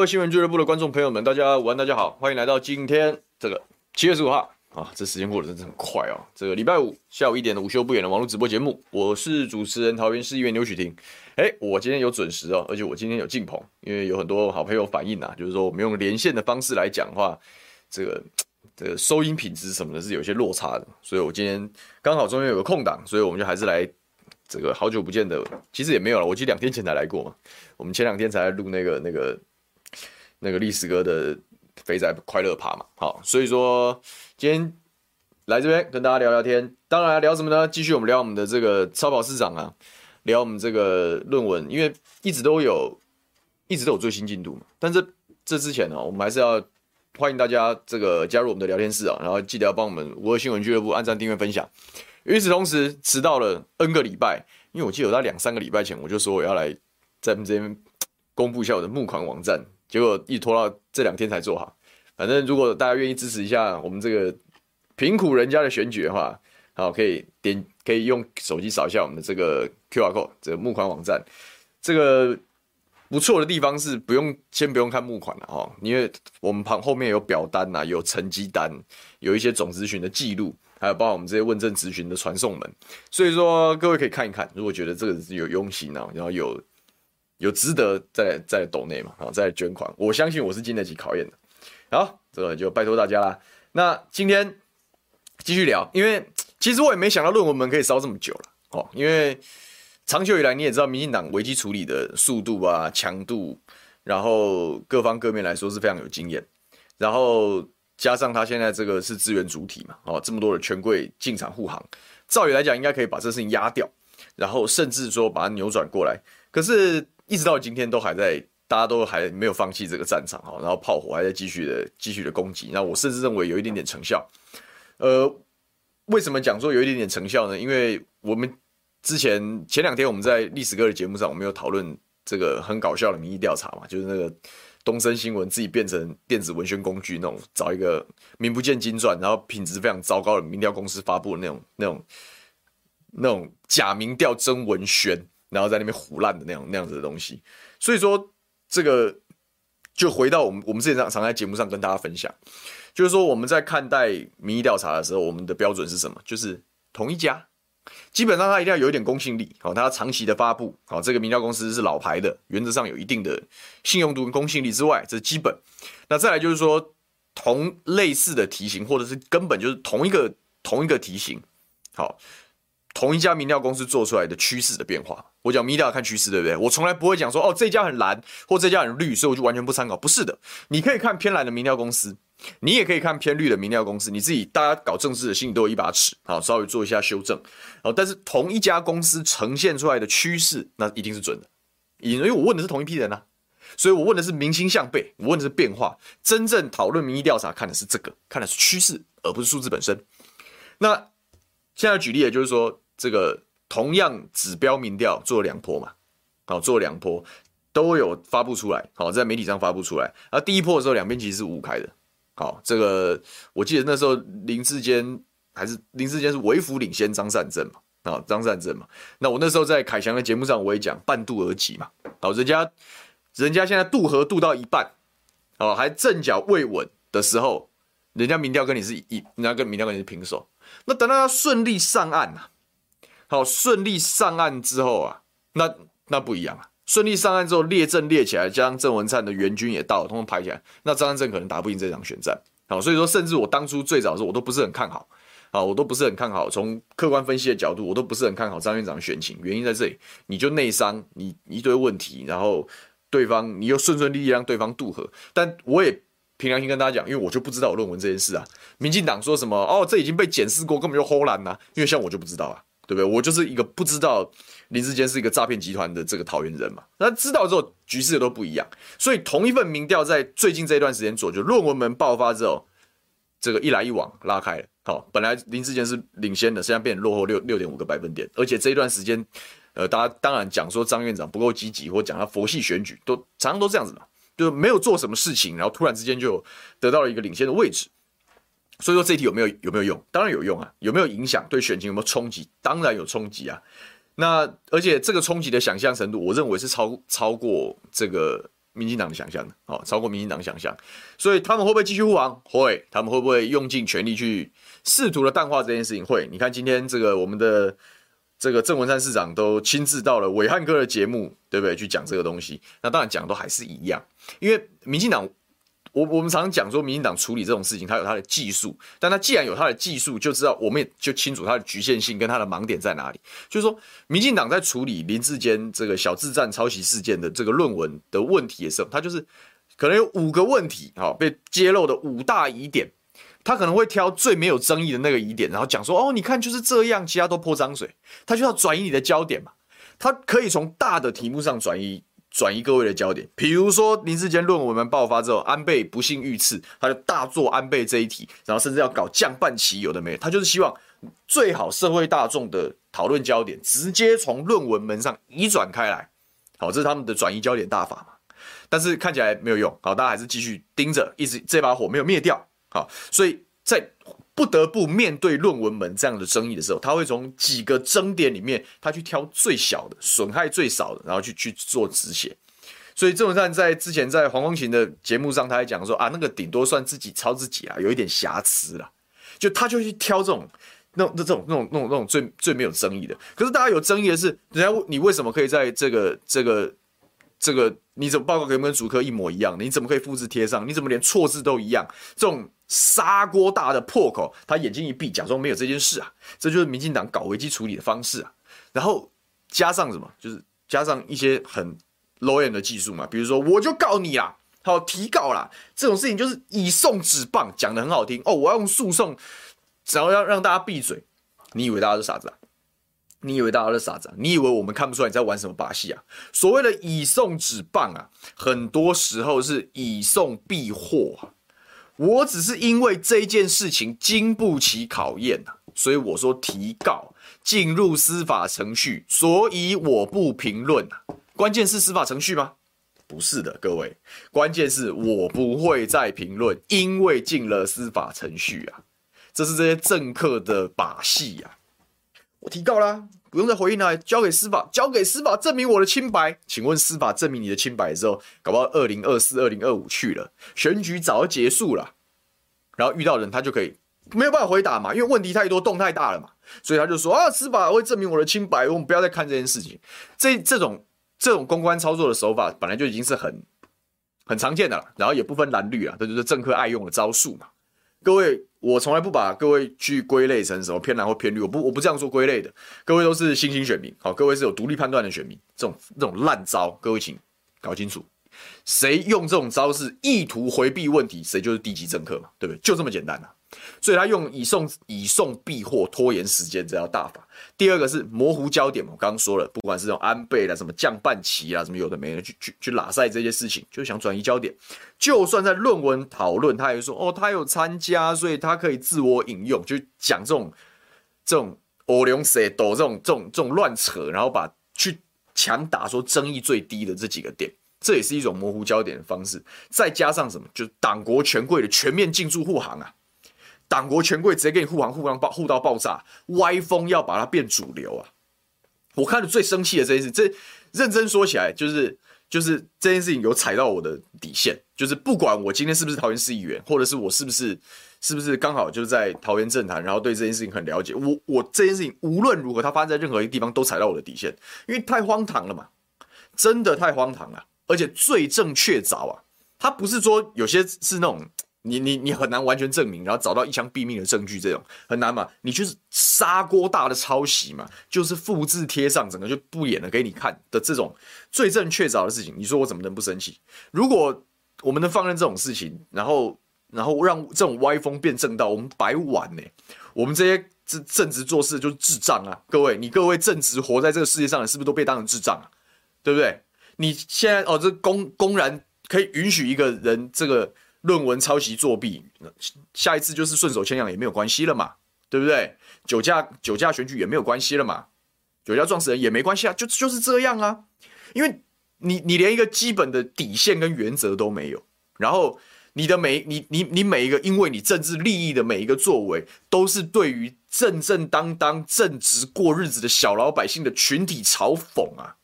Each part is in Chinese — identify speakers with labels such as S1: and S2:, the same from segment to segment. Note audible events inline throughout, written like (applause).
S1: 位新闻俱乐部的观众朋友们，大家午安，大家好，欢迎来到今天这个七月十五号啊，这时间过得真是很快哦。这个礼拜五下午一点的午休不远的网络直播节目，我是主持人桃园市议员刘许婷。哎，我今天有准时哦，而且我今天有进棚，因为有很多好朋友反映啊，就是说我们用连线的方式来讲话，这个这个收音品质什么的是有些落差的，所以我今天刚好中间有个空档，所以我们就还是来这个好久不见的，其实也没有了，我记得两天前才来过嘛。我们前两天才录那个那个那个历史哥的肥仔快乐趴嘛，好，所以说今天来这边跟大家聊聊天，当然聊什么呢？继续我们聊我们的这个超跑市长啊，聊我们这个论文，因为一直都有一直都有最新进度嘛。但这这之前呢，我们还是要欢迎大家这个加入我们的聊天室啊，然后记得要帮我们五二新闻俱乐部按赞、订阅、分享。与此同时，迟到了 N 个礼拜，因为我记得我在两三个礼拜前我就说我要来。在这边公布一下我的募款网站，结果一拖到这两天才做好。反正如果大家愿意支持一下我们这个贫苦人家的选举的话，好，可以点可以用手机扫一下我们的这个 QR code，这个募款网站。这个不错的地方是不用先不用看募款了哦，因为我们旁后面有表单呐，有成绩单，有一些总咨询的记录，还有包括我们这些问政咨询的传送门。所以说各位可以看一看，如果觉得这个是有用心啊，然后有。有值得在在抖内嘛？好，再捐款，我相信我是经得起考验的。好，这个就拜托大家啦。那今天继续聊，因为其实我也没想到论文门可以烧这么久了哦。因为长久以来你也知道，民进党危机处理的速度啊、强度，然后各方各面来说是非常有经验。然后加上他现在这个是资源主体嘛，哦，这么多的权贵进场护航，照理来讲应该可以把这事情压掉，然后甚至说把它扭转过来。可是。一直到今天都还在，大家都还没有放弃这个战场哈，然后炮火还在继续的继续的攻击。那我甚至认为有一点点成效。呃，为什么讲说有一点点成效呢？因为我们之前前两天我们在历史哥的节目上，我们有讨论这个很搞笑的民意调查嘛，就是那个东森新闻自己变成电子文宣工具那种，找一个名不见经传，然后品质非常糟糕的民调公司发布的那种那种那种假民调真文宣。然后在那边胡烂的那样那样子的东西，所以说这个就回到我们我们之前常常在节目上跟大家分享，就是说我们在看待民意调查的时候，我们的标准是什么？就是同一家，基本上它一定要有一点公信力，好，它长期的发布，好，这个民调公司是老牌的，原则上有一定的信用度跟公信力之外，这是基本。那再来就是说同类似的题型，或者是根本就是同一个同一个题型，好。同一家民调公司做出来的趋势的变化，我讲民调看趋势，对不对？我从来不会讲说哦，这家很蓝或这家很绿，所以我就完全不参考。不是的，你可以看偏蓝的民调公司，你也可以看偏绿的民调公司，你自己大家搞政治的心里都有一把尺，好，稍微做一下修正。好，但是同一家公司呈现出来的趋势，那一定是准的，因为我问的是同一批人啊，所以我问的是民心向背，我问的是变化。真正讨论民意调查看的是这个，看的是趋势，而不是数字本身。那。现在举例，也就是说，这个同样指标民调做了两波嘛，好，做了两波都有发布出来，好，在媒体上发布出来。而第一波的时候，两边其实是五开的，好，这个我记得那时候林志坚还是林志坚是微幅领先张善政嘛，啊，张善政嘛。那我那时候在凯翔的节目上我也讲半渡而击嘛，好，人家人家现在渡河渡到一半，哦，还阵脚未稳的时候，人家民调跟你是一，人家跟民调跟你是平手。那等到他顺利上岸啊，好，顺利上岸之后啊，那那不一样啊，顺利上岸之后列阵列起来，加上郑文灿的援军也到了，通通排起来，那张安正可能打不赢这场选战，好，所以说甚至我当初最早的时候我都不是很看好，好，我都不是很看好，从客观分析的角度，我都不是很看好张院长的选情，原因在这里，你就内伤，你一堆问题，然后对方你又顺顺利利让对方渡河，但我也凭良心跟大家讲，因为我就不知道我论文这件事啊。民进党说什么哦，这已经被检视过，根本就唬烂呐。因为像我就不知道啊，对不对？我就是一个不知道林志坚是一个诈骗集团的这个桃园人嘛。那知道之后，局势都不一样。所以同一份民调在最近这一段时间做，就论文门爆发之后，这个一来一往拉开了。好，本来林志坚是领先的，现在变落后六六点五个百分点，而且这一段时间。呃，大家当然讲说张院长不够积极，或讲他佛系选举，都常常都这样子嘛，就是没有做什么事情，然后突然之间就得到了一个领先的位置。所以说这一题有没有有没有用？当然有用啊，有没有影响？对选情有没有冲击？当然有冲击啊。那而且这个冲击的想象程度，我认为是超超过这个民进党的想象的，哦，超过民进党想象。所以他们会不会继续护航？会。他们会不会用尽全力去试图的淡化这件事情？会。你看今天这个我们的。这个郑文山市长都亲自到了伟汉哥的节目，对不对？去讲这个东西，那当然讲都还是一样，因为民进党，我我们常常讲说，民进党处理这种事情，他有他的技术，但他既然有他的技术，就知道我们也就清楚他的局限性跟他的盲点在哪里。就是说，民进党在处理林志坚这个小智战抄袭事件的这个论文的问题的时候，他就是可能有五个问题，好，被揭露的五大疑点。他可能会挑最没有争议的那个疑点，然后讲说：“哦，你看就是这样，其他都泼脏水。”他就要转移你的焦点嘛。他可以从大的题目上转移转移各位的焦点，比如说林智坚论文爆发之后，安倍不幸遇刺，他就大做安倍这一题，然后甚至要搞降半旗，有的没的，他就是希望最好社会大众的讨论焦点直接从论文门上移转开来。好，这是他们的转移焦点大法嘛。但是看起来没有用，好，大家还是继续盯着，一直这把火没有灭掉。好，所以在不得不面对论文门这样的争议的时候，他会从几个争点里面，他去挑最小的、损害最少的，然后去去做止血。所以郑文灿在之前在黄光芹的节目上，他还讲说啊，那个顶多算自己抄自己啊，有一点瑕疵啦。就他就去挑这种、那种、那种、那种、那种、那种最最没有争议的。可是大家有争议的是，人家你为什么可以在这个、这个、这个，你怎么报告可以跟主科一模一样？你怎么可以复制贴上？你怎么连错字都一样？这种。砂锅大的破口，他眼睛一闭，假装没有这件事啊，这就是民进党搞危机处理的方式啊。然后加上什么，就是加上一些很 low end 的技术嘛，比如说我就告你啦，好提告啦，这种事情就是以送纸棒，讲的很好听哦，我要用诉讼，然后要让大家闭嘴。你以为大家是傻子啊？你以为大家是傻子？你以为我们看不出来你在玩什么把戏啊？所谓的以送纸棒啊，很多时候是以送避祸啊。我只是因为这件事情经不起考验呐，所以我说提告进入司法程序，所以我不评论呐。关键是司法程序吗？不是的，各位，关键是我不会再评论，因为进了司法程序啊，这是这些政客的把戏呀。我提告啦，不用再回应了，交给司法，交给司法证明我的清白。请问司法证明你的清白之后，搞不好二零二四、二零二五去了，选举早就结束了，然后遇到人他就可以没有办法回答嘛，因为问题太多，洞太大了嘛，所以他就说啊，司法会证明我的清白，我们不要再看这件事情。这这种这种公关操作的手法本来就已经是很很常见的了，然后也不分蓝绿啊，这就是政客爱用的招数嘛，各位。我从来不把各位去归类成什么偏蓝或偏绿，我不我不这样做归类的。各位都是新兴选民，好，各位是有独立判断的选民。这种这种烂招，各位请搞清楚，谁用这种招式意图回避问题，谁就是低级政客嘛，对不对？就这么简单啊。所以他用以送以送避祸，拖延时间这条大法。第二个是模糊焦点嘛，我刚刚说了，不管是这种安倍啦、什么降半旗啊、什么有的没的，去去去拉赛这些事情，就想转移焦点。就算在论文讨论，他也说哦，他有参加，所以他可以自我引用，就讲这种这种欧龙蛇斗这种这种这种乱扯，然后把去强打说争议最低的这几个点，这也是一种模糊焦点的方式。再加上什么，就是党国权贵的全面进驻护航啊。党国权贵直接给你护航护航爆护到爆炸，歪风要把它变主流啊！我看的最生气的这件事，这认真说起来，就是就是这件事情有踩到我的底线，就是不管我今天是不是桃园市议员，或者是我是不是是不是刚好就是在桃园政坛，然后对这件事情很了解，我我这件事情无论如何，它发生在任何一个地方都踩到我的底线，因为太荒唐了嘛，真的太荒唐了，而且罪证确凿啊，它不是说有些是那种。你你你很难完全证明，然后找到一枪毙命的证据，这种很难嘛？你就是砂锅大的抄袭嘛，就是复制贴上，整个就不演了给你看的这种罪证确凿的事情，你说我怎么能不生气？如果我们能放任这种事情，然后然后让这种歪风变正道，我们白玩呢、我们这些正正直做事就是智障啊！各位，你各位正直活在这个世界上的，是不是都被当成智障啊？对不对？你现在哦，这公公然可以允许一个人这个论文抄袭作弊，下一次就是顺手牵羊也没有关系了嘛，对不对？酒驾酒驾选举也没有关系了嘛，酒驾撞死人也没关系啊，就就是这样啊，因为你你连一个基本的底线跟原则都没有，然后。你的每你你你每一个，因为你政治利益的每一个作为，都是对于正正当当正直过日子的小老百姓的群体嘲讽啊！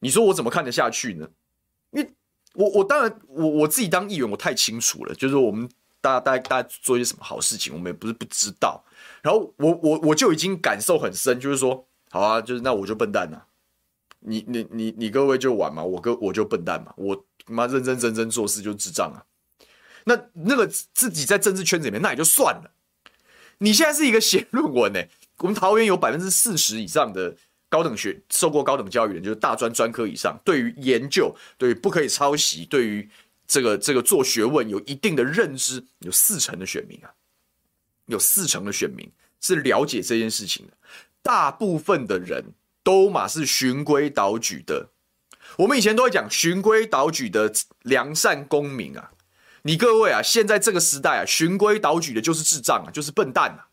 S1: 你说我怎么看得下去呢？因为我我当然我我自己当议员，我太清楚了，就是我们大家大家大家做一些什么好事情，我们也不是不知道。然后我我我就已经感受很深，就是说，好啊，就是那我就笨蛋呐，你你你你各位就玩嘛，我哥我就笨蛋嘛，我妈认认真真做事就是智障啊！那那个自己在政治圈子里面，那也就算了。你现在是一个 (laughs) 写论文呢？我们桃园有百分之四十以上的高等学受过高等教育的人，就是大专专科以上，对于研究、对于不可以抄袭、对于这个这个做学问有一定的认知，有四成的选民啊，有四成的选民是了解这件事情的。大部分的人都嘛是循规蹈矩的。我们以前都会讲循规蹈矩的良善公民啊。你各位啊，现在这个时代啊，循规蹈矩的就是智障啊，就是笨蛋啊。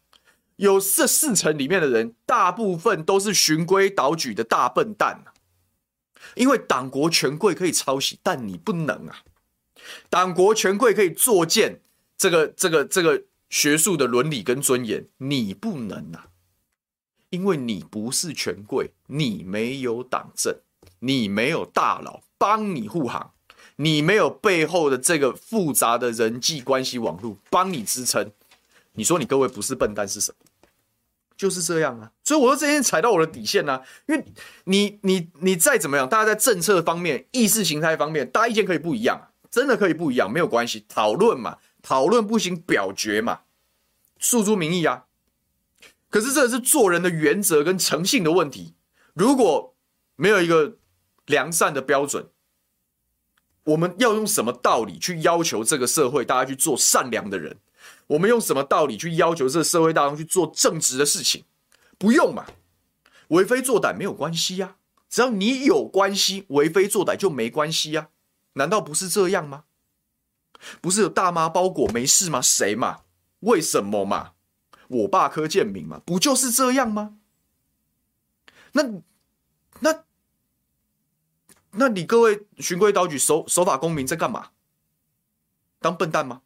S1: 有这四成里面的人，大部分都是循规蹈矩的大笨蛋啊。因为党国权贵可以抄袭，但你不能啊。党国权贵可以作践这个这个这个学术的伦理跟尊严，你不能啊。因为你不是权贵，你没有党政，你没有大佬帮你护航。你没有背后的这个复杂的人际关系网络帮你支撑，你说你各位不是笨蛋是什么？就是这样啊！所以我说这件踩到我的底线啊，因为你你你再怎么样，大家在政策方面、意识形态方面，大家意见可以不一样，真的可以不一样，没有关系，讨论嘛，讨论不行表决嘛，诉诸民意啊。可是这是做人的原则跟诚信的问题，如果没有一个良善的标准。我们要用什么道理去要求这个社会大家去做善良的人？我们用什么道理去要求这社会大众去做正直的事情？不用嘛，为非作歹没有关系呀。只要你有关系，为非作歹就没关系呀。难道不是这样吗？不是有大妈包裹没事吗？谁嘛？为什么嘛？我爸柯建铭嘛？不就是这样吗？那那。那你各位循规蹈矩、守守法公民在干嘛？当笨蛋吗？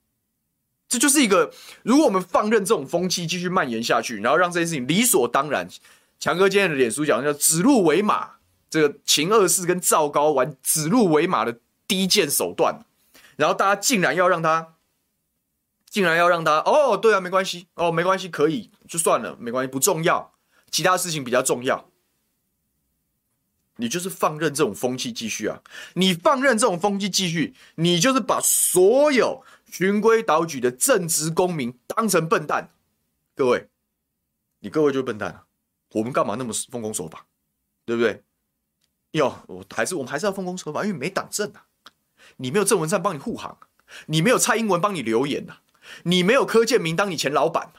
S1: 这就是一个，如果我们放任这种风气继续蔓延下去，然后让这件事情理所当然，强哥今天的脸书讲叫指鹿为马，这个秦二世跟赵高玩指鹿为马的低贱手段，然后大家竟然要让他，竟然要让他，哦，对啊，没关系，哦，没关系，可以，就算了，没关系，不重要，其他事情比较重要。你就是放任这种风气继续啊！你放任这种风气继续，你就是把所有循规蹈矩的正直公民当成笨蛋。各位，你各位就是笨蛋啊！我们干嘛那么奉公守法？对不对？哟，我还是我们还是要奉公守法，因为没党政啊！你没有郑文灿帮你护航，你没有蔡英文帮你留言呐，你没有柯建铭当你前老板，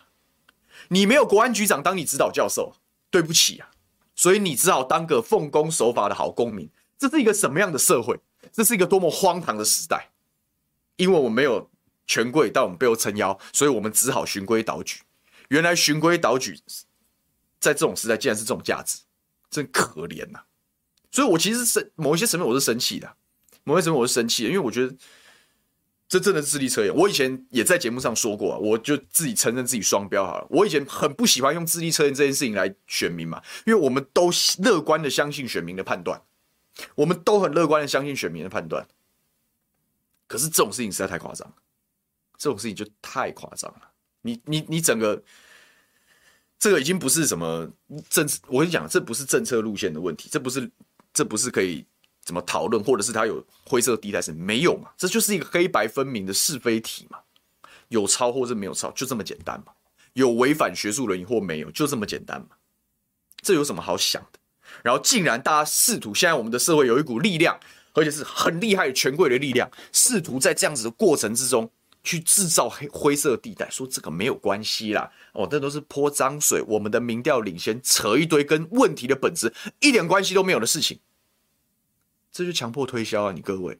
S1: 你没有国安局长当你指导教授，对不起啊！所以你只好当个奉公守法的好公民。这是一个什么样的社会？这是一个多么荒唐的时代！因为我没有权贵，到我们背后撑腰，所以我们只好循规蹈矩。原来循规蹈矩在这种时代竟然是这种价值，真可怜呐、所以我其实是某一些层面我是生气的，某一些层面我是生气的，因为我觉得。这真的是智力测验。我以前也在节目上说过，我就自己承认自己双标好了。我以前很不喜欢用智力测验这件事情来选民嘛，因为我们都乐观的相信选民的判断，我们都很乐观的相信选民的判断。可是这种事情实在太夸张，这种事情就太夸张了。你你你整个这个已经不是什么政，我跟你讲，这不是政策路线的问题，这不是这不是可以。怎么讨论，或者是他有灰色地带是没有嘛？这就是一个黑白分明的是非题嘛。有抄或者没有抄，就这么简单嘛。有违反学术伦理或没有，就这么简单嘛。这有什么好想的？然后竟然大家试图，现在我们的社会有一股力量，而且是很厉害权贵的力量，试图在这样子的过程之中去制造黑灰色地带，说这个没有关系啦，哦，这都是泼脏水，我们的民调领先，扯一堆跟问题的本质一点关系都没有的事情，这就强迫推销啊！你各位，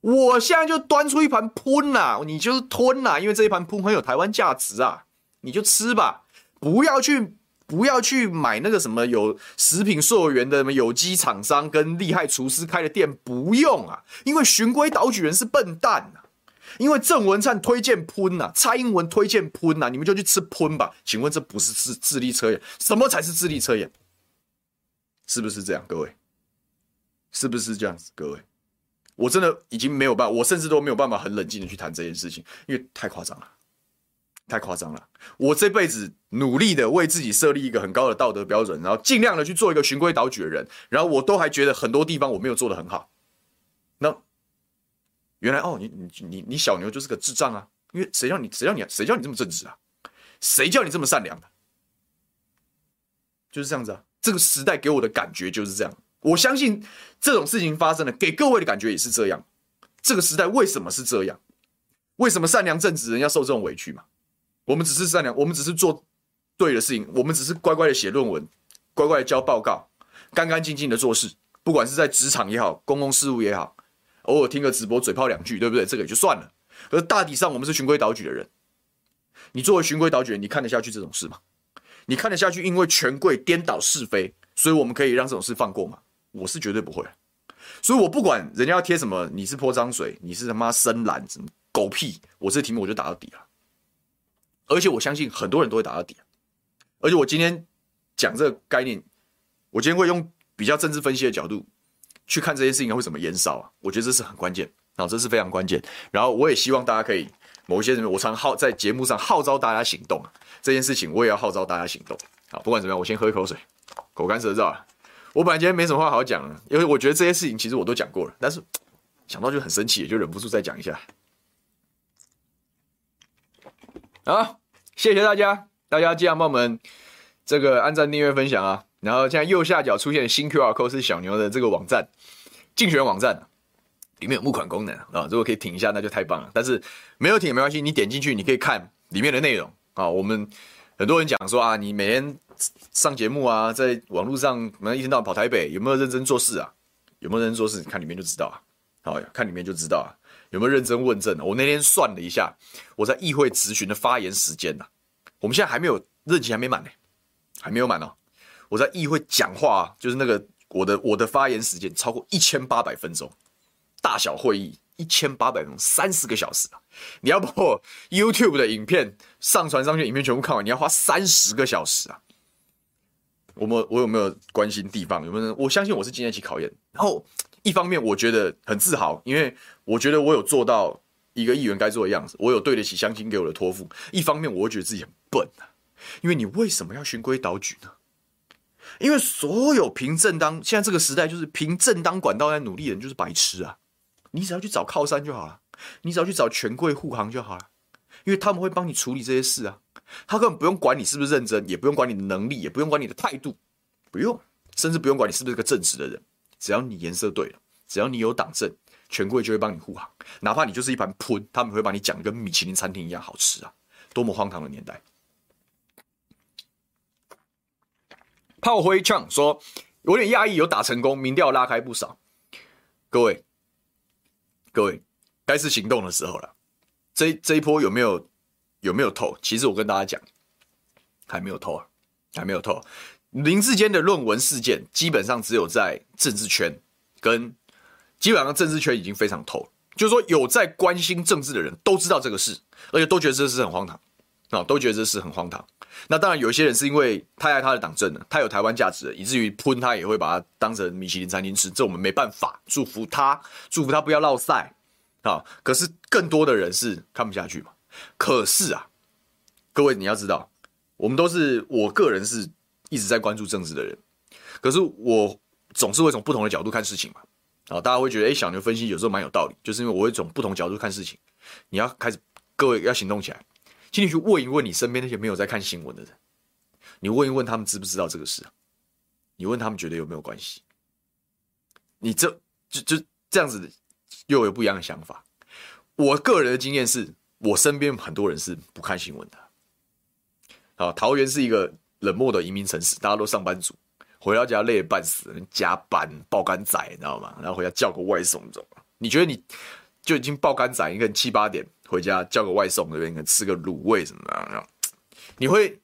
S1: 我现在就端出一盘喷呐，你就是吞呐，因为这一盘喷很有台湾价值啊，你就吃吧，不要去。不要去买那个什么有食品溯源的什么有机厂商跟厉害厨师开的店，不用啊，因为循规蹈矩人是笨蛋啊，因为郑文灿推荐喷呐，蔡英文推荐喷呐，你们就去吃喷吧。请问这不是智智力测验？什么才是智力测验？是不是这样，各位？是不是这样子，各位？我真的已经没有办法，我甚至都没有办法很冷静的去谈这件事情，因为太夸张了。太夸张了！我这辈子努力的为自己设立一个很高的道德标准，然后尽量的去做一个循规蹈矩的人，然后我都还觉得很多地方我没有做的很好。那原来哦，你你你你小牛就是个智障啊！因为谁叫你谁叫你谁叫你这么正直啊？谁叫你这么善良的？就是这样子啊！这个时代给我的感觉就是这样。我相信这种事情发生了，给各位的感觉也是这样。这个时代为什么是这样？为什么善良正直人要受这种委屈嘛？我们只是善良，我们只是做对的事情，我们只是乖乖的写论文，乖乖的交报告，干干净净的做事。不管是在职场也好，公共事务也好，偶尔听个直播嘴炮两句，对不对？这个也就算了。而大体上，我们是循规蹈矩的人。你作为循规蹈矩，你看得下去这种事吗？你看得下去？因为权贵颠倒是非，所以我们可以让这种事放过吗？我是绝对不会。所以我不管人家要贴什么，你是泼脏水，你是他妈深蓝，什么狗屁，我这题目我就打到底了。而且我相信很多人都会打到底，而且我今天讲这个概念，我今天会用比较政治分析的角度去看这些事情会怎么延烧啊？我觉得这是很关键，啊，这是非常关键。然后我也希望大家可以某一些人，我常号在节目上号召大家行动啊，这件事情我也要号召大家行动。好，不管怎么样，我先喝一口水，口干舌燥啊。我本来今天没什么话好讲的，因为我觉得这些事情其实我都讲过了，但是想到就很生气，也就忍不住再讲一下。好，谢谢大家，大家记得帮我们这个按赞、订阅、分享啊。然后现在右下角出现新 QR code 是小牛的这个网站，竞选网站，里面有募款功能啊。如果可以挺一下，那就太棒了。但是没有挺也没关系，你点进去你可以看里面的内容啊。我们很多人讲说啊，你每天上节目啊，在网络上可能一天到晚跑台北，有没有认真做事啊？有没有认真做事？你看里面就知道啊。好，看里面就知道啊。有没有认真问政？我那天算了一下，我在议会质询的发言时间呐，我们现在还没有任期还没满呢，还没有满哦。我在议会讲话，就是那个我的我的发言时间超过一千八百分钟，大小会议一千八百分钟，三十个小时啊！你要把我 YouTube 的影片上传上去，影片全部看完，你要花三十个小时啊！我们我有没有关心地方？有没有？我相信我是经得起考验，然后。一方面我觉得很自豪，因为我觉得我有做到一个议员该做的样子，我有对得起乡亲给我的托付。一方面我会觉得自己很笨啊，因为你为什么要循规蹈矩呢？因为所有凭正当，现在这个时代就是凭正当管道在努力的人就是白痴啊！你只要去找靠山就好了，你只要去找权贵护航就好了，因为他们会帮你处理这些事啊，他根本不用管你是不是认真，也不用管你的能力，也不用管你的态度，不用，甚至不用管你是不是个正直的人。只要你颜色对了，只要你有党证，权贵就会帮你护航，哪怕你就是一盘喷，他们会把你讲的跟米其林餐厅一样好吃啊！多么荒唐的年代！炮灰呛说：“有点讶异，有打成功，民调拉开不少。”各位，各位，该是行动的时候了。这这一波有没有有没有透？其实我跟大家讲，还没有透啊，还没有透。林志坚的论文事件，基本上只有在政治圈，跟基本上政治圈已经非常透。就是说，有在关心政治的人都知道这个事，而且都觉得这事很荒唐啊，都觉得这事很荒唐。那当然，有一些人是因为太爱他的党政了，他有台湾价值了，以至于喷他也会把他当成米其林餐厅吃。这我们没办法，祝福他，祝福他不要落赛啊。可是更多的人是看不下去嘛。可是啊，各位你要知道，我们都是，我个人是。一直在关注政治的人，可是我总是会从不同的角度看事情嘛。啊，大家会觉得，哎，小牛分析有时候蛮有道理，就是因为我会从不同角度看事情。你要开始，各位要行动起来，请你去问一问你身边那些没有在看新闻的人，你问一问他们知不知道这个事？你问他们觉得有没有关系？你这就就这样子又有不一样的想法。我个人的经验是，我身边很多人是不看新闻的。啊，桃园是一个冷漠的移民城市，大家都上班族，回到家累得半死，加班爆肝仔，你知道吗？然后回家叫个外送，你知道吗？你觉得你就已经爆肝仔，一个人七八点回家叫个外送，对不对？你可能吃个卤味什么的，你会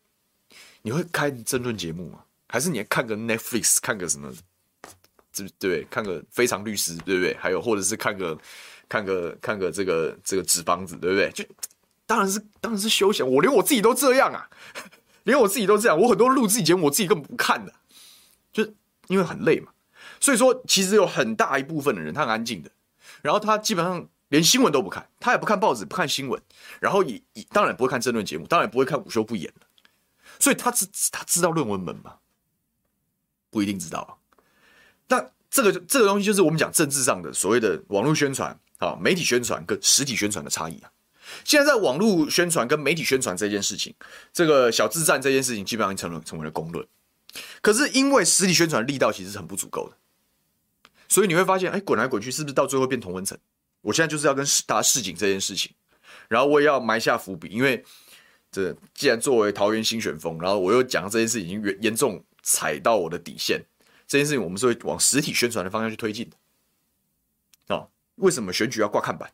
S1: 你会看争论节目吗？还是你看个 Netflix，看个什么？对不对？看个非常律师，对不对？还有或者是看个。看个看个这个这个纸房子，对不对？就当然是当然是休闲。我连我自己都这样啊，连我自己都这样。我很多录自己节目，我自己根本不看的，就因为很累嘛。所以说，其实有很大一部分的人，他很安静的，然后他基本上连新闻都不看，他也不看报纸，不看新闻，然后也也当然不会看争论节目，当然不会看午休不演。所以他知他知道论文门吗？不一定知道啊。但这个这个东西就是我们讲政治上的所谓的网络宣传。啊，媒体宣传跟实体宣传的差异啊。现在在网络宣传跟媒体宣传这件事情，这个小智战这件事情基本上成了成为了公论。可是因为实体宣传力道其实是很不足够的，所以你会发现，哎，滚来滚去，是不是到最后变同温层？我现在就是要跟大家示警这件事情，然后我也要埋下伏笔，因为这既然作为桃园新选风，然后我又讲这件事已经严严重踩到我的底线，这件事情我们是会往实体宣传的方向去推进的。为什么选举要挂看板？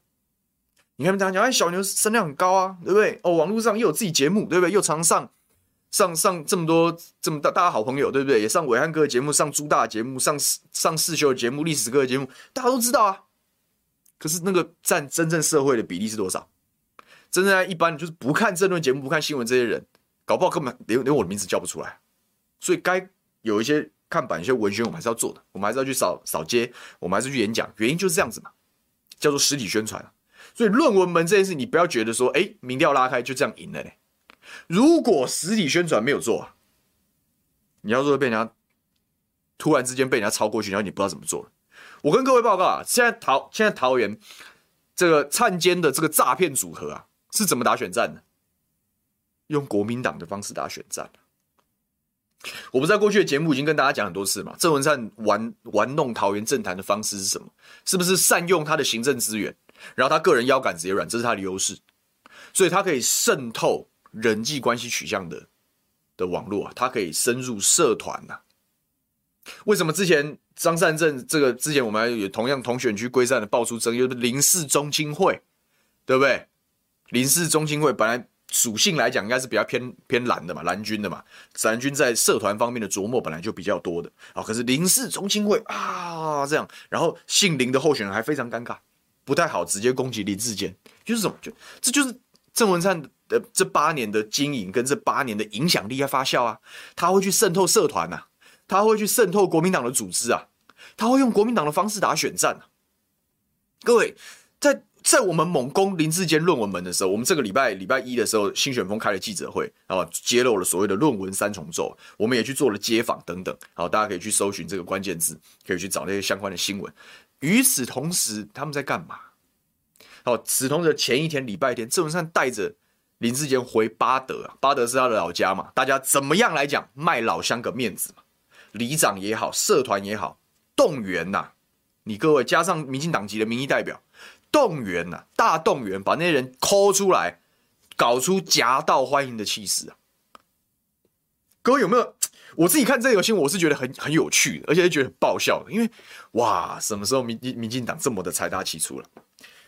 S1: 你看大家讲，哎，小牛声量很高啊，对不对？哦，网络上又有自己节目，对不对？又常上上上这么多这么大大家好朋友，对不对？也上伟汉哥的节目，上朱大的节目，上上世修的节目，历史哥的节目，大家都知道啊。可是那个占真正社会的比例是多少？真正一般就是不看政论节目、不看新闻这些人，搞不好根本连连我的名字叫不出来。所以该有一些看板、一些文宣，我们还是要做的，我们还是要去扫扫街，我们还是去演讲，原因就是这样子嘛。叫做实体宣传，所以论文门这件事，你不要觉得说，哎，民调拉开就这样赢了嘞。如果实体宣传没有做，你要说被人家突然之间被人家超过去，然后你不知道怎么做了。我跟各位报告啊，现在桃现在桃园这个灿奸的这个诈骗组合啊，是怎么打选战的？用国民党的方式打选战。我不知道过去的节目已经跟大家讲很多次嘛，郑文灿玩玩弄桃园政坛的方式是什么？是不是善用他的行政资源，然后他个人腰杆子也软，这是他的优势，所以他可以渗透人际关系取向的的网络啊，他可以深入社团呐、啊。为什么之前张善政这个之前我们还有同样同选区归善的爆出争议，就是林氏宗亲会，对不对？林氏宗亲会本来。属性来讲，应该是比较偏偏蓝的嘛，蓝军的嘛。蓝军在社团方面的琢磨本来就比较多的啊。可是林氏宗亲会啊，这样，然后姓林的候选人还非常尴尬，不太好直接攻击林志坚，就是什么？就这就是郑文灿的这八年的经营跟这八年的影响力在发酵啊。他会去渗透社团呐、他会去渗透国民党的组织啊，他会用国民党的方式打选战啊。各位在。在我们猛攻林志坚论文门的时候，我们这个礼拜礼拜一的时候，新选风开了记者会，然后揭露了所谓的论文三重奏，我们也去做了街访等等，好，大家可以去搜寻这个关键字，可以去找那些相关的新闻。与此同时，他们在干嘛？好，此同时前一天礼拜天，郑文灿带着林志坚回巴德啊，八德是他的老家嘛，大家怎么样来讲卖老乡个面子嘛？里长也好，社团也好，动员呐、你各位加上民进党籍的民意代表。动员呐、大动员，把那些人抠出来，搞出夹道欢迎的气势啊！各位有没有？我自己看这个新闻，我是觉得很很有趣的，而且觉得很爆笑的。因为哇，什么时候民民进党这么的财大气粗了？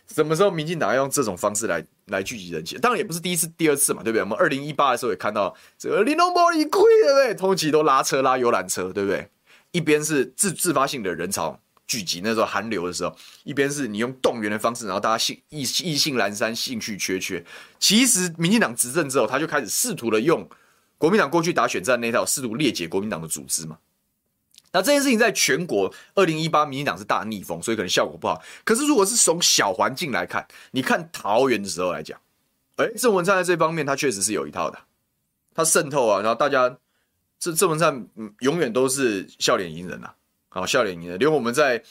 S1: 什么时候民进党要用这种方式来来聚集人气？当然也不是第一次、第二次嘛，对不对？我们二零一八的时候也看到这个林东波一亏，对不对？通勤都拉车拉游览车，对不对？一边是自自发性的人潮。聚集那时候寒流的时候，一边是你用动员的方式，然后大家兴意意兴阑珊，兴趣缺缺。其实民进党执政之后，他就开始试图的用国民党过去打选战那套，试图裂解国民党的组织嘛。那这件事情在全国二零一八民进党是大逆风，所以可能效果不好。可是如果是从小环境来看，你看桃园的时候来讲，哎，郑文灿在这方面他确实是有一套的，他渗透啊，然后大家这郑文灿永远都是笑脸迎人呐啊。笑脸迎人。连我们在，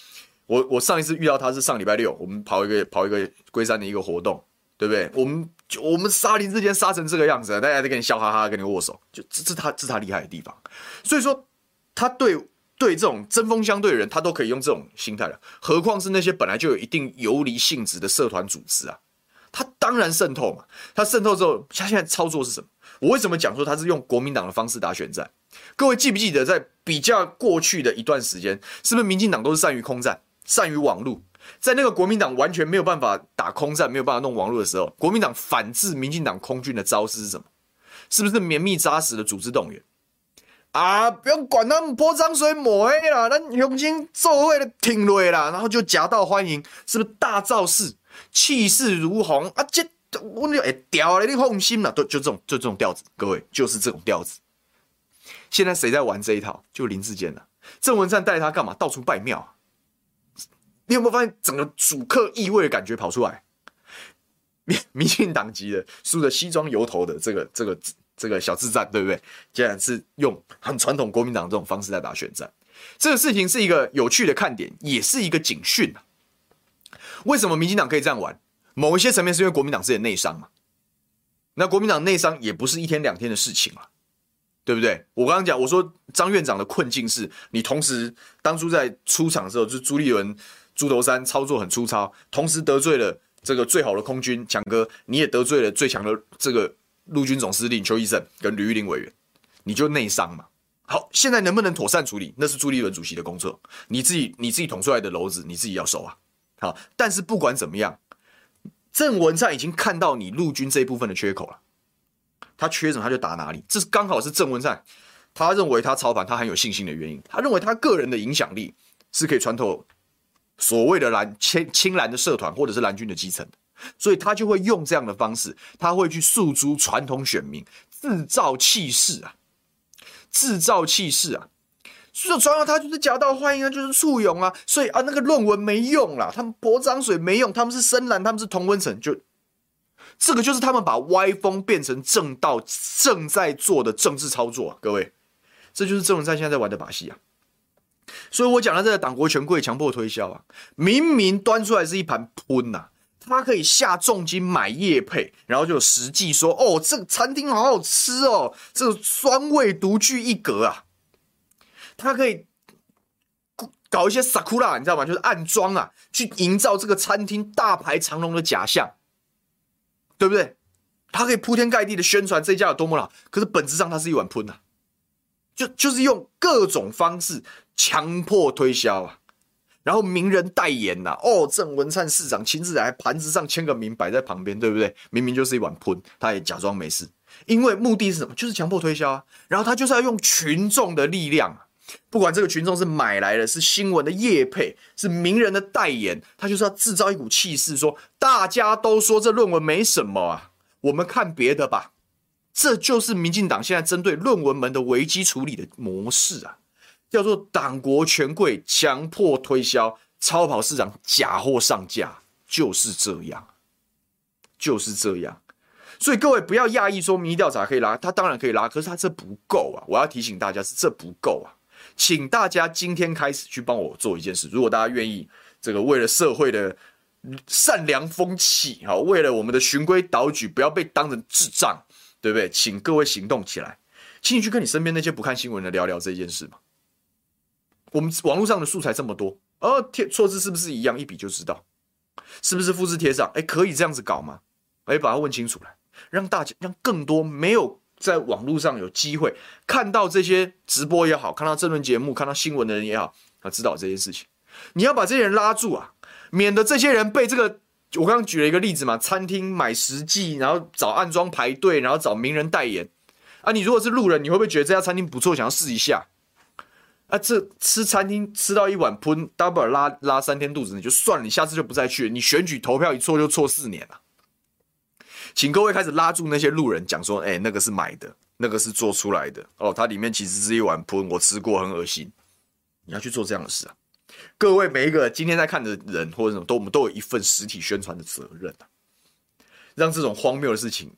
S1: 我我上一次遇到他是上礼拜六，我们跑一个跑一个龟山的一个活动，对不对？我们就我们杀林之间杀成这个样子，大家在跟你笑哈哈，跟你握手，就这这他这他厉害的地方。所以说，他对对这种针锋相对的人，他都可以用这种心态了，何况是那些本来就有一定游离性质的社团组织啊？他当然渗透嘛。他渗透之后，他现在操作是什么？我为什么讲说他是用国民党的方式打选战？各位记不记得，在比较过去的一段时间，是不是民进党都是善于空战、善于网路？在那个国民党完全没有办法打空战、没有办法弄网路的时候，国民党反制民进党空军的招式是什么？是不是绵密扎实的组织动员？啊，不用管他们泼脏水抹黑啦，那雄心做位的挺锐啦，然后就夹道欢迎，是不是大造势，气势如虹啊？这我就哎屌了，你放心了，都就这种就这种调子，各位就是这种调子。现在谁在玩这一套？就林志坚了。郑文灿带他干嘛？到处拜庙。你有没有发现整个主客意味的感觉跑出来？民民进党籍的，梳着西装油头的这个这个。这个小智战对不对？竟然是用很传统国民党这种方式在打选战，这个事情是一个有趣的看点，也是一个警讯啊。为什么民进党可以这样玩？某一些层面是因为国民党自己内伤嘛。那国民党内伤也不是一天两天的事情嘛，对不对？我刚刚讲，我说张院长的困境是你同时当初在出场的时候，就是朱立伦、猪头山操作很粗糙，同时得罪了这个最好的空军强哥，你也得罪了最强的这个。陆军总司令邱医生跟吕玉玲委员，你就内伤嘛？好，现在能不能妥善处理，那是朱立伦主席的工作，你自己你自己捅出来的篓子，你自己要收啊。好，但是不管怎么样，郑文灿已经看到你陆军这一部分的缺口了，他缺什么他就打哪里，这是刚好是郑文灿他认为他操盘他很有信心的原因，他认为他个人的影响力是可以穿透所谓的蓝青青蓝的社团或者是蓝军的基层。所以他就会用这样的方式，他会去诉诸传统选民，制造气势啊，制造气势啊。所以传到他就是夹道欢迎啊，就是簇拥啊。所以啊，那个论文没用啦，他们泼脏水没用，他们是深蓝，他们是同温层，就这个就是他们把歪风变成正道正在做的政治操作啊。各位，这就是郑文灿现在在玩的把戏啊。所以我讲的这个党国权贵强迫推销啊，明明端出来是一盘喷呐。他可以下重金买叶配，然后就实际说：“哦，这个餐厅好好吃哦，这个酸味独具一格啊。”他可以搞一些 sakura，你知道吗？就是暗装啊，去营造这个餐厅大排长龙的假象，对不对？他可以铺天盖地的宣传这家有多么好，可是本质上它是一碗喷啊，就就是用各种方式强迫推销啊。然后名人代言呐、啊，哦，郑文灿市长亲自来，盘子上签个名摆在旁边，对不对？明明就是一碗喷，他也假装没事，因为目的是什么？就是强迫推销啊。然后他就是要用群众的力量，不管这个群众是买来的，是新闻的业配，是名人的代言，他就是要制造一股气势，说大家都说这论文没什么啊，我们看别的吧。这就是民进党现在针对论文门的危机处理的模式啊。叫做党国权贵强迫推销，超跑市长假货上架，就是这样，就是这样。所以各位不要讶异，说民意调查可以拉，他当然可以拉，可是他这不够啊！我要提醒大家是这不够啊，请大家今天开始去帮我做一件事。如果大家愿意，这个为了社会的善良风气，好，为了我们的循规蹈矩，不要被当成智障，对不对？请各位行动起来，请你去跟你身边那些不看新闻的聊聊这件事嘛。我们网络上的素材这么多，哦，贴错字是不是一样？一比就知道，是不是复制贴上？哎，可以这样子搞吗？哎，把它问清楚来，让大家让更多没有在网络上有机会看到这些直播也好，看到这轮节目、看到新闻的人也好，他，知道这件事情。你要把这些人拉住啊，免得这些人被这个我刚刚举了一个例子嘛，餐厅买实际，然后找暗装排队，然后找名人代言啊。你如果是路人，你会不会觉得这家餐厅不错，想要试一下？啊，这吃餐厅吃到一碗喷，double 拉拉三天肚子，你就算了，你下次就不再去。你选举投票一错就错四年了。请各位开始拉住那些路人，讲说，哎，那个是买的，那个是做出来的哦，它里面其实是一碗喷，我吃过，很恶心。你要去做这样的事啊！各位每一个今天在看的人或者什么，都我们都有一份实体宣传的责任啊，让这种荒谬的事情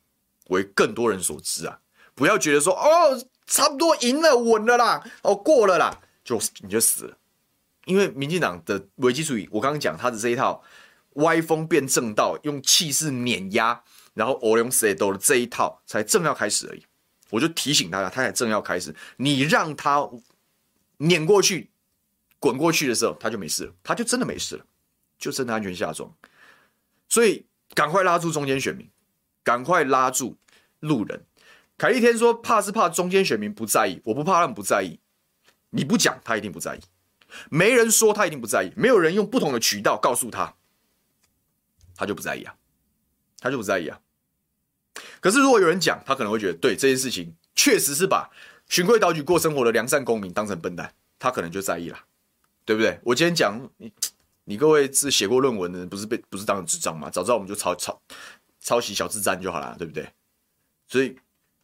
S1: 为更多人所知啊！不要觉得说，哦。差不多赢了，稳了啦，哦，过了啦，就你就死了，因为民进党的危机主义，我刚刚讲他的这一套歪风变正道，用气势碾压，然后欧龙塞斗的这一套才正要开始而已。我就提醒大家，他才正要开始，你让他碾过去、滚过去的时候，他就没事了，他就真的没事了，就真的安全下庄。所以赶快拉住中间选民，赶快拉住路人。凯利天说怕是怕中间选民不在意，我不怕他们不在意。你不讲，他一定不在意；没人说，他一定不在意；没有人用不同的渠道告诉他，他就不在意啊，他就不在意啊。可是如果有人讲，他可能会觉得，对这件事情确实是把循规蹈矩过生活的良善公民当成笨蛋，他可能就在意了，对不对？我今天讲你，你各位是写过论文的人，不是被不是当成智障吗？早知道我们就抄抄抄袭小智战就好了，对不对？所以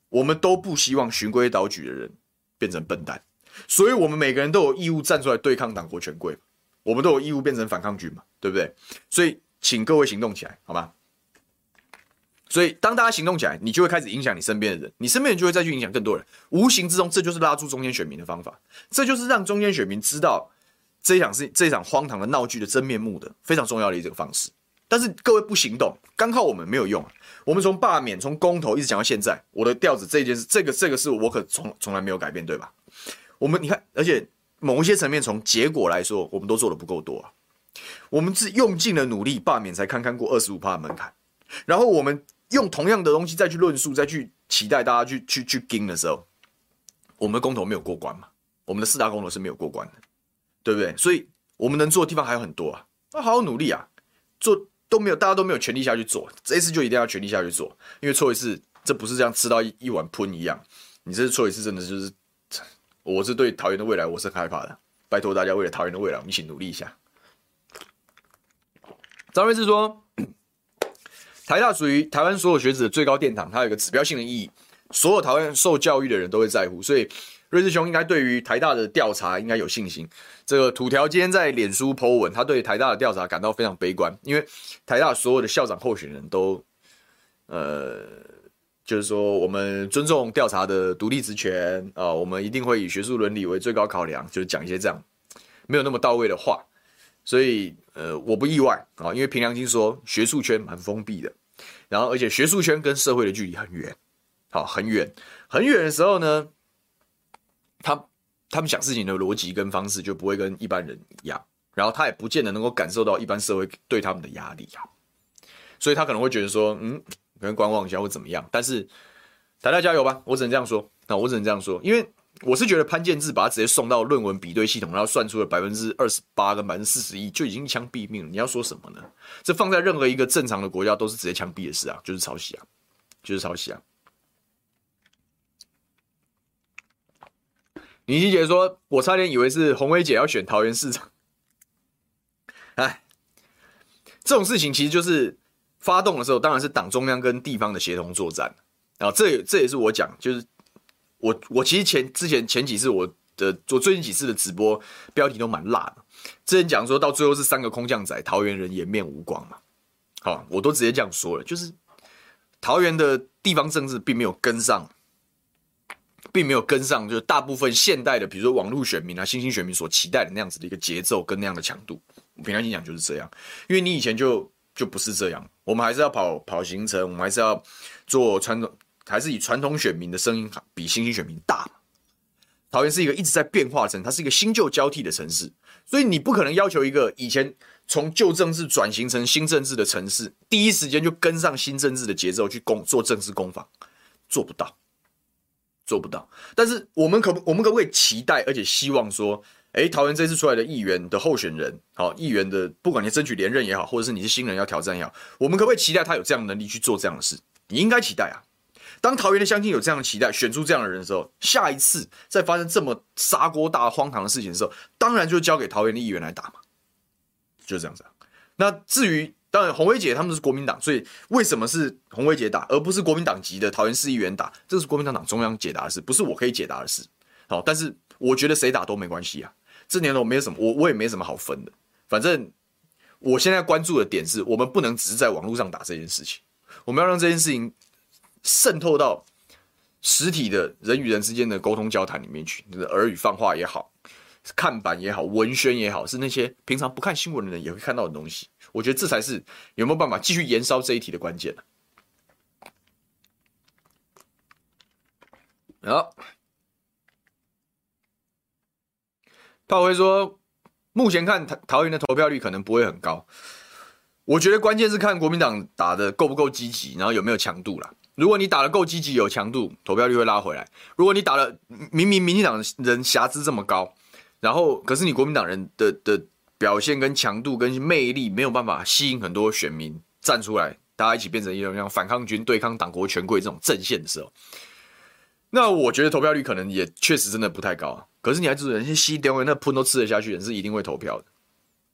S1: 我们都不希望循规蹈矩的人变成笨蛋。所以，我们每个人都有义务站出来对抗党国权贵，我们都有义务变成反抗军嘛，对不对？所以，请各位行动起来，好吗？所以，当大家行动起来，你就会开始影响你身边的人，你身边人就会再去影响更多人。无形之中，这就是拉住中间选民的方法，这就是让中间选民知道这场是这场荒唐的闹剧的真面目的非常重要的一个方式。但是，各位不行动，刚靠我们没有用。我们从罢免、从公投一直讲到现在，我的调子这件事，这个这个是我可从从来没有改变，对吧？我们你看，而且某一些层面，从结果来说，我们都做得不够多啊。我们是用尽了努力罢免，才堪堪过二十五趴的门槛。然后我们用同样的东西再去论述，再去期待大家去去去盯的时候，我们的公投没有过关嘛？我们的四大公投是没有过关的，对不对？所以我们能做的地方还有很多啊，那好好努力啊，做都没有，大家都没有全力下去做，这一次就一定要全力下去做，因为错一次，这不是这样吃到一碗喷一样，你这次错一次，真的就是。我是对桃园的未来，我是很害怕的。拜托大家，为了桃园的未来，我们一起努力一下。张瑞智说，台大属于台湾所有学子的最高殿堂，它有一个指标性的意义，所有台湾受教育的人都会在乎。所以，瑞智兄应该对于台大的调查应该有信心。这个土条今天在脸书 po 文，他对台大的调查感到非常悲观，因为台大所有的校长候选人都，呃。就是说，我们尊重调查的独立职权啊，我们一定会以学术伦理为最高考量，就是讲一些这样没有那么到位的话。所以，呃，我不意外啊，因为凭良心说，学术圈蛮封闭的，然后而且学术圈跟社会的距离很远，好，很远很远的时候呢，他他们想事情的逻辑跟方式就不会跟一般人一样，然后他也不见得能够感受到一般社会对他们的压力啊，所以他可能会觉得说，嗯。可能观望一下或怎么样，但是大家加油吧！我只能这样说。那我只能这样说，因为我是觉得潘建志把他直接送到论文比对系统，然后算出了百分之二十八跟百分之四十一，就已经一枪毙命了。你要说什么呢？这放在任何一个正常的国家都是直接枪毙的事啊，就是抄袭啊，就是抄袭啊。倪希杰说：“我差点以为是洪薇姐要选桃园市长。”哎，这种事情其实就是。发动的时候，当然是党中央跟地方的协同作战，然后这也这也是我讲，就是我我其实前之前前几次我的我最近几次的直播标题都蛮辣的，之前讲说到最后是三个空降仔，桃园人颜面无光嘛，好，我都直接这样说了，就是桃园的地方政治并没有跟上，并没有跟上，就是大部分现代的，比如说网络选民啊、新兴选民所期待的那样子的一个节奏跟那样的强度，我平常心讲就是这样，因为你以前就。就不是这样，我们还是要跑跑行程，我们还是要做传统，还是以传统选民的声音比新兴选民大。桃园是一个一直在变化的城，它是一个新旧交替的城市，所以你不可能要求一个以前从旧政治转型成新政治的城市，第一时间就跟上新政治的节奏去攻做政治攻防，做不到，做不到。但是我们可不我们可不可以期待，而且希望说？诶，桃园这次出来的议员的候选人，好，议员的不管你争取连任也好，或者是你是新人要挑战也好，我们可不可以期待他有这样的能力去做这样的事？你应该期待啊！当桃园的乡亲有这样的期待，选出这样的人的时候，下一次再发生这么砂锅大荒唐的事情的时候，当然就交给桃园的议员来打嘛，就这样子。那至于当然洪薇姐他们是国民党，所以为什么是洪薇姐打，而不是国民党籍的桃园市议员打？这是国民党党中央解答的事，不是我可以解答的事。好，但是我觉得谁打都没关系啊。这年头没有什么，我我也没什么好分的。反正我现在关注的点是，我们不能只是在网络上打这件事情，我们要让这件事情渗透到实体的人与人之间的沟通交谈里面去。就是耳语放话也好，看板也好，文宣也好，是那些平常不看新闻的人也会看到的东西。我觉得这才是有没有办法继续延烧这一题的关键。好。炮灰说，目前看桃桃园的投票率可能不会很高。我觉得关键是看国民党打的够不够积极，然后有没有强度啦。如果你打得够积极有强度，投票率会拉回来。如果你打了明明民进党人瑕疵这么高，然后可是你国民党人的的表现跟强度跟魅力没有办法吸引很多选民站出来，大家一起变成一种像反抗军对抗党国权贵这种阵线的时候，那我觉得投票率可能也确实真的不太高。可是你还记得，那些西点位那喷都吃得下去，人是一定会投票的。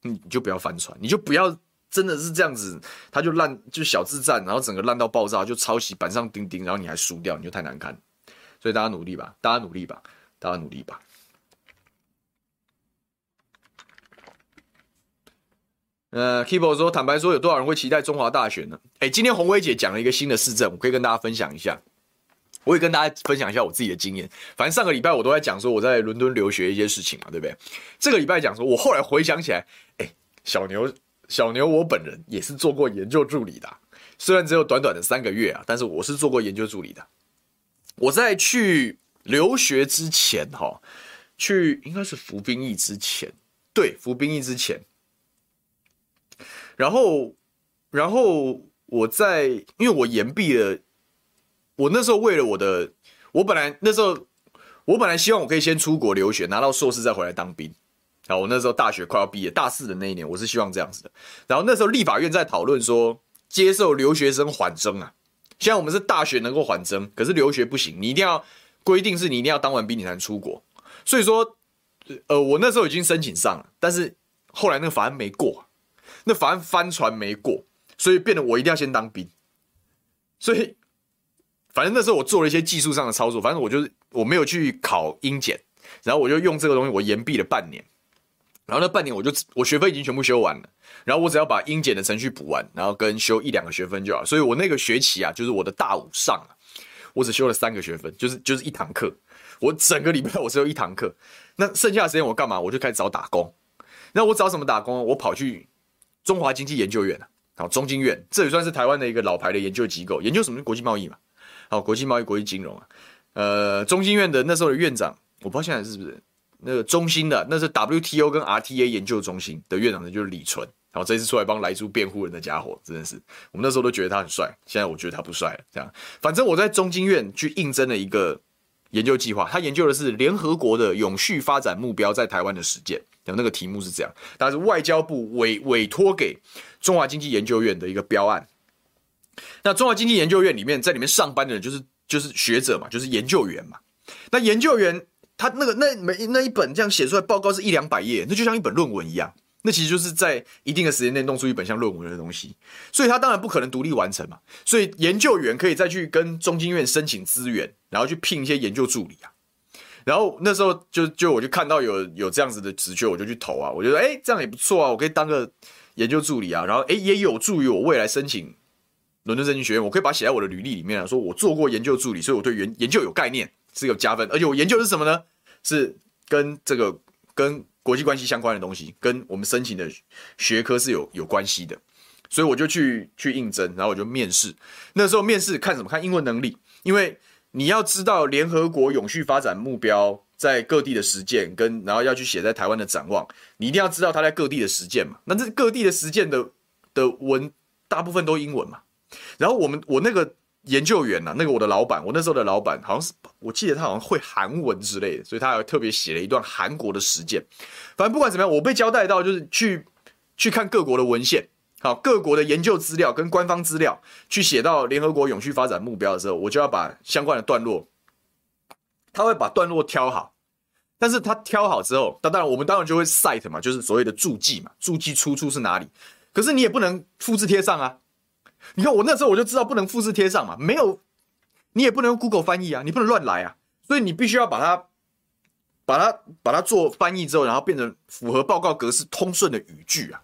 S1: 你就不要翻船，你就不要。真的是这样子，他就烂，就小智战，然后整个烂到爆炸，就抄袭板上钉钉，然后你还输掉，你就太难看。所以大家努力吧，大家努力吧，大家努力吧。呃，Keyboard 说，坦白说，有多少人会期待中华大选呢？哎、今天洪薇姐讲了一个新的市政，我可以跟大家分享一下。我也跟大家分享一下我自己的经验。反正上个礼拜我都在讲说我在伦敦留学一些事情嘛，对不对？这个礼拜讲说，我后来回想起来，哎、小牛。小牛，我本人也是做过研究助理的，虽然只有短短的三个月啊，但是我是做过研究助理的。我在去留学之前，哈，去应该是服兵役之前，对，服兵役之前。然后，然后我在，因为我延毕了，我那时候为了我的，我本来那时候，我本来希望我可以先出国留学，拿到硕士再回来当兵。然后我那时候大学快要毕业，大四的那一年，我是希望这样子的。然后那时候立法院在讨论说，接受留学生缓征啊。现在我们是大学能够缓征，可是留学不行，你一定要规定是你一定要当完兵你才能出国。所以说，呃，我那时候已经申请上了，但是后来那个法案没过，那法案翻船没过，所以变得我一定要先当兵。所以，反正那时候我做了一些技术上的操作，反正我就是我没有去考英检，然后我就用这个东西，我延毕了半年。然后那半年我就我学分已经全部修完了，然后我只要把英检的程序补完，然后跟修一两个学分就好。所以我那个学期啊，就是我的大五上了，我只修了三个学分，就是就是一堂课。我整个礼拜 (laughs) 我只有一堂课，那剩下的时间我干嘛？我就开始找打工。那我找什么打工？我跑去中华经济研究院啊，好，中经院，这也算是台湾的一个老牌的研究机构，研究什么国际贸易嘛，好，国际贸易、国际金融啊。呃，中经院的那时候的院长，我不知道现在是不是。那个中心的，那是 WTO 跟 RTA 研究中心的院长呢，就是李纯。然后这次出来帮莱猪辩护人的家伙，真的是我们那时候都觉得他很帅，现在我觉得他不帅了。这样，反正我在中经院去应征了一个研究计划，他研究的是联合国的永续发展目标在台湾的实践。然后那个题目是这样，但是外交部委委托给中华经济研究院的一个标案。那中华经济研究院里面，在里面上班的人就是就是学者嘛，就是研究员嘛。那研究员。他那个那每那一本这样写出来报告是一两百页，那就像一本论文一样。那其实就是在一定的时间内弄出一本像论文的东西，所以他当然不可能独立完成嘛。所以研究员可以再去跟中经院申请资源，然后去聘一些研究助理啊。然后那时候就就我就看到有有这样子的职缺，我就去投啊。我觉得哎这样也不错啊，我可以当个研究助理啊。然后哎也有助于我未来申请伦敦政经学院，我可以把写在我的履历里面啊，说我做过研究助理，所以我对研研究有概念。是有加分，而且我研究是什么呢？是跟这个跟国际关系相关的东西，跟我们申请的学科是有有关系的，所以我就去去应征，然后我就面试。那时候面试看什么？看英文能力，因为你要知道联合国永续发展目标在各地的实践，跟然后要去写在台湾的展望，你一定要知道它在各地的实践嘛。那这各地的实践的的文大部分都英文嘛。然后我们我那个。研究员呐、啊，那个我的老板，我那时候的老板好像是，我记得他好像会韩文之类的，所以他还特别写了一段韩国的实践。反正不管怎么样，我被交代到就是去去看各国的文献，好，各国的研究资料跟官方资料，去写到联合国永续发展目标的时候，我就要把相关的段落，他会把段落挑好，但是他挑好之后，那当然我们当然就会 cite 嘛，就是所谓的注记嘛，注记出处是哪里，可是你也不能复制贴上啊。你看我那时候我就知道不能复制贴上嘛，没有，你也不能用 Google 翻译啊，你不能乱来啊，所以你必须要把它，把它把它做翻译之后，然后变成符合报告格式通顺的语句啊。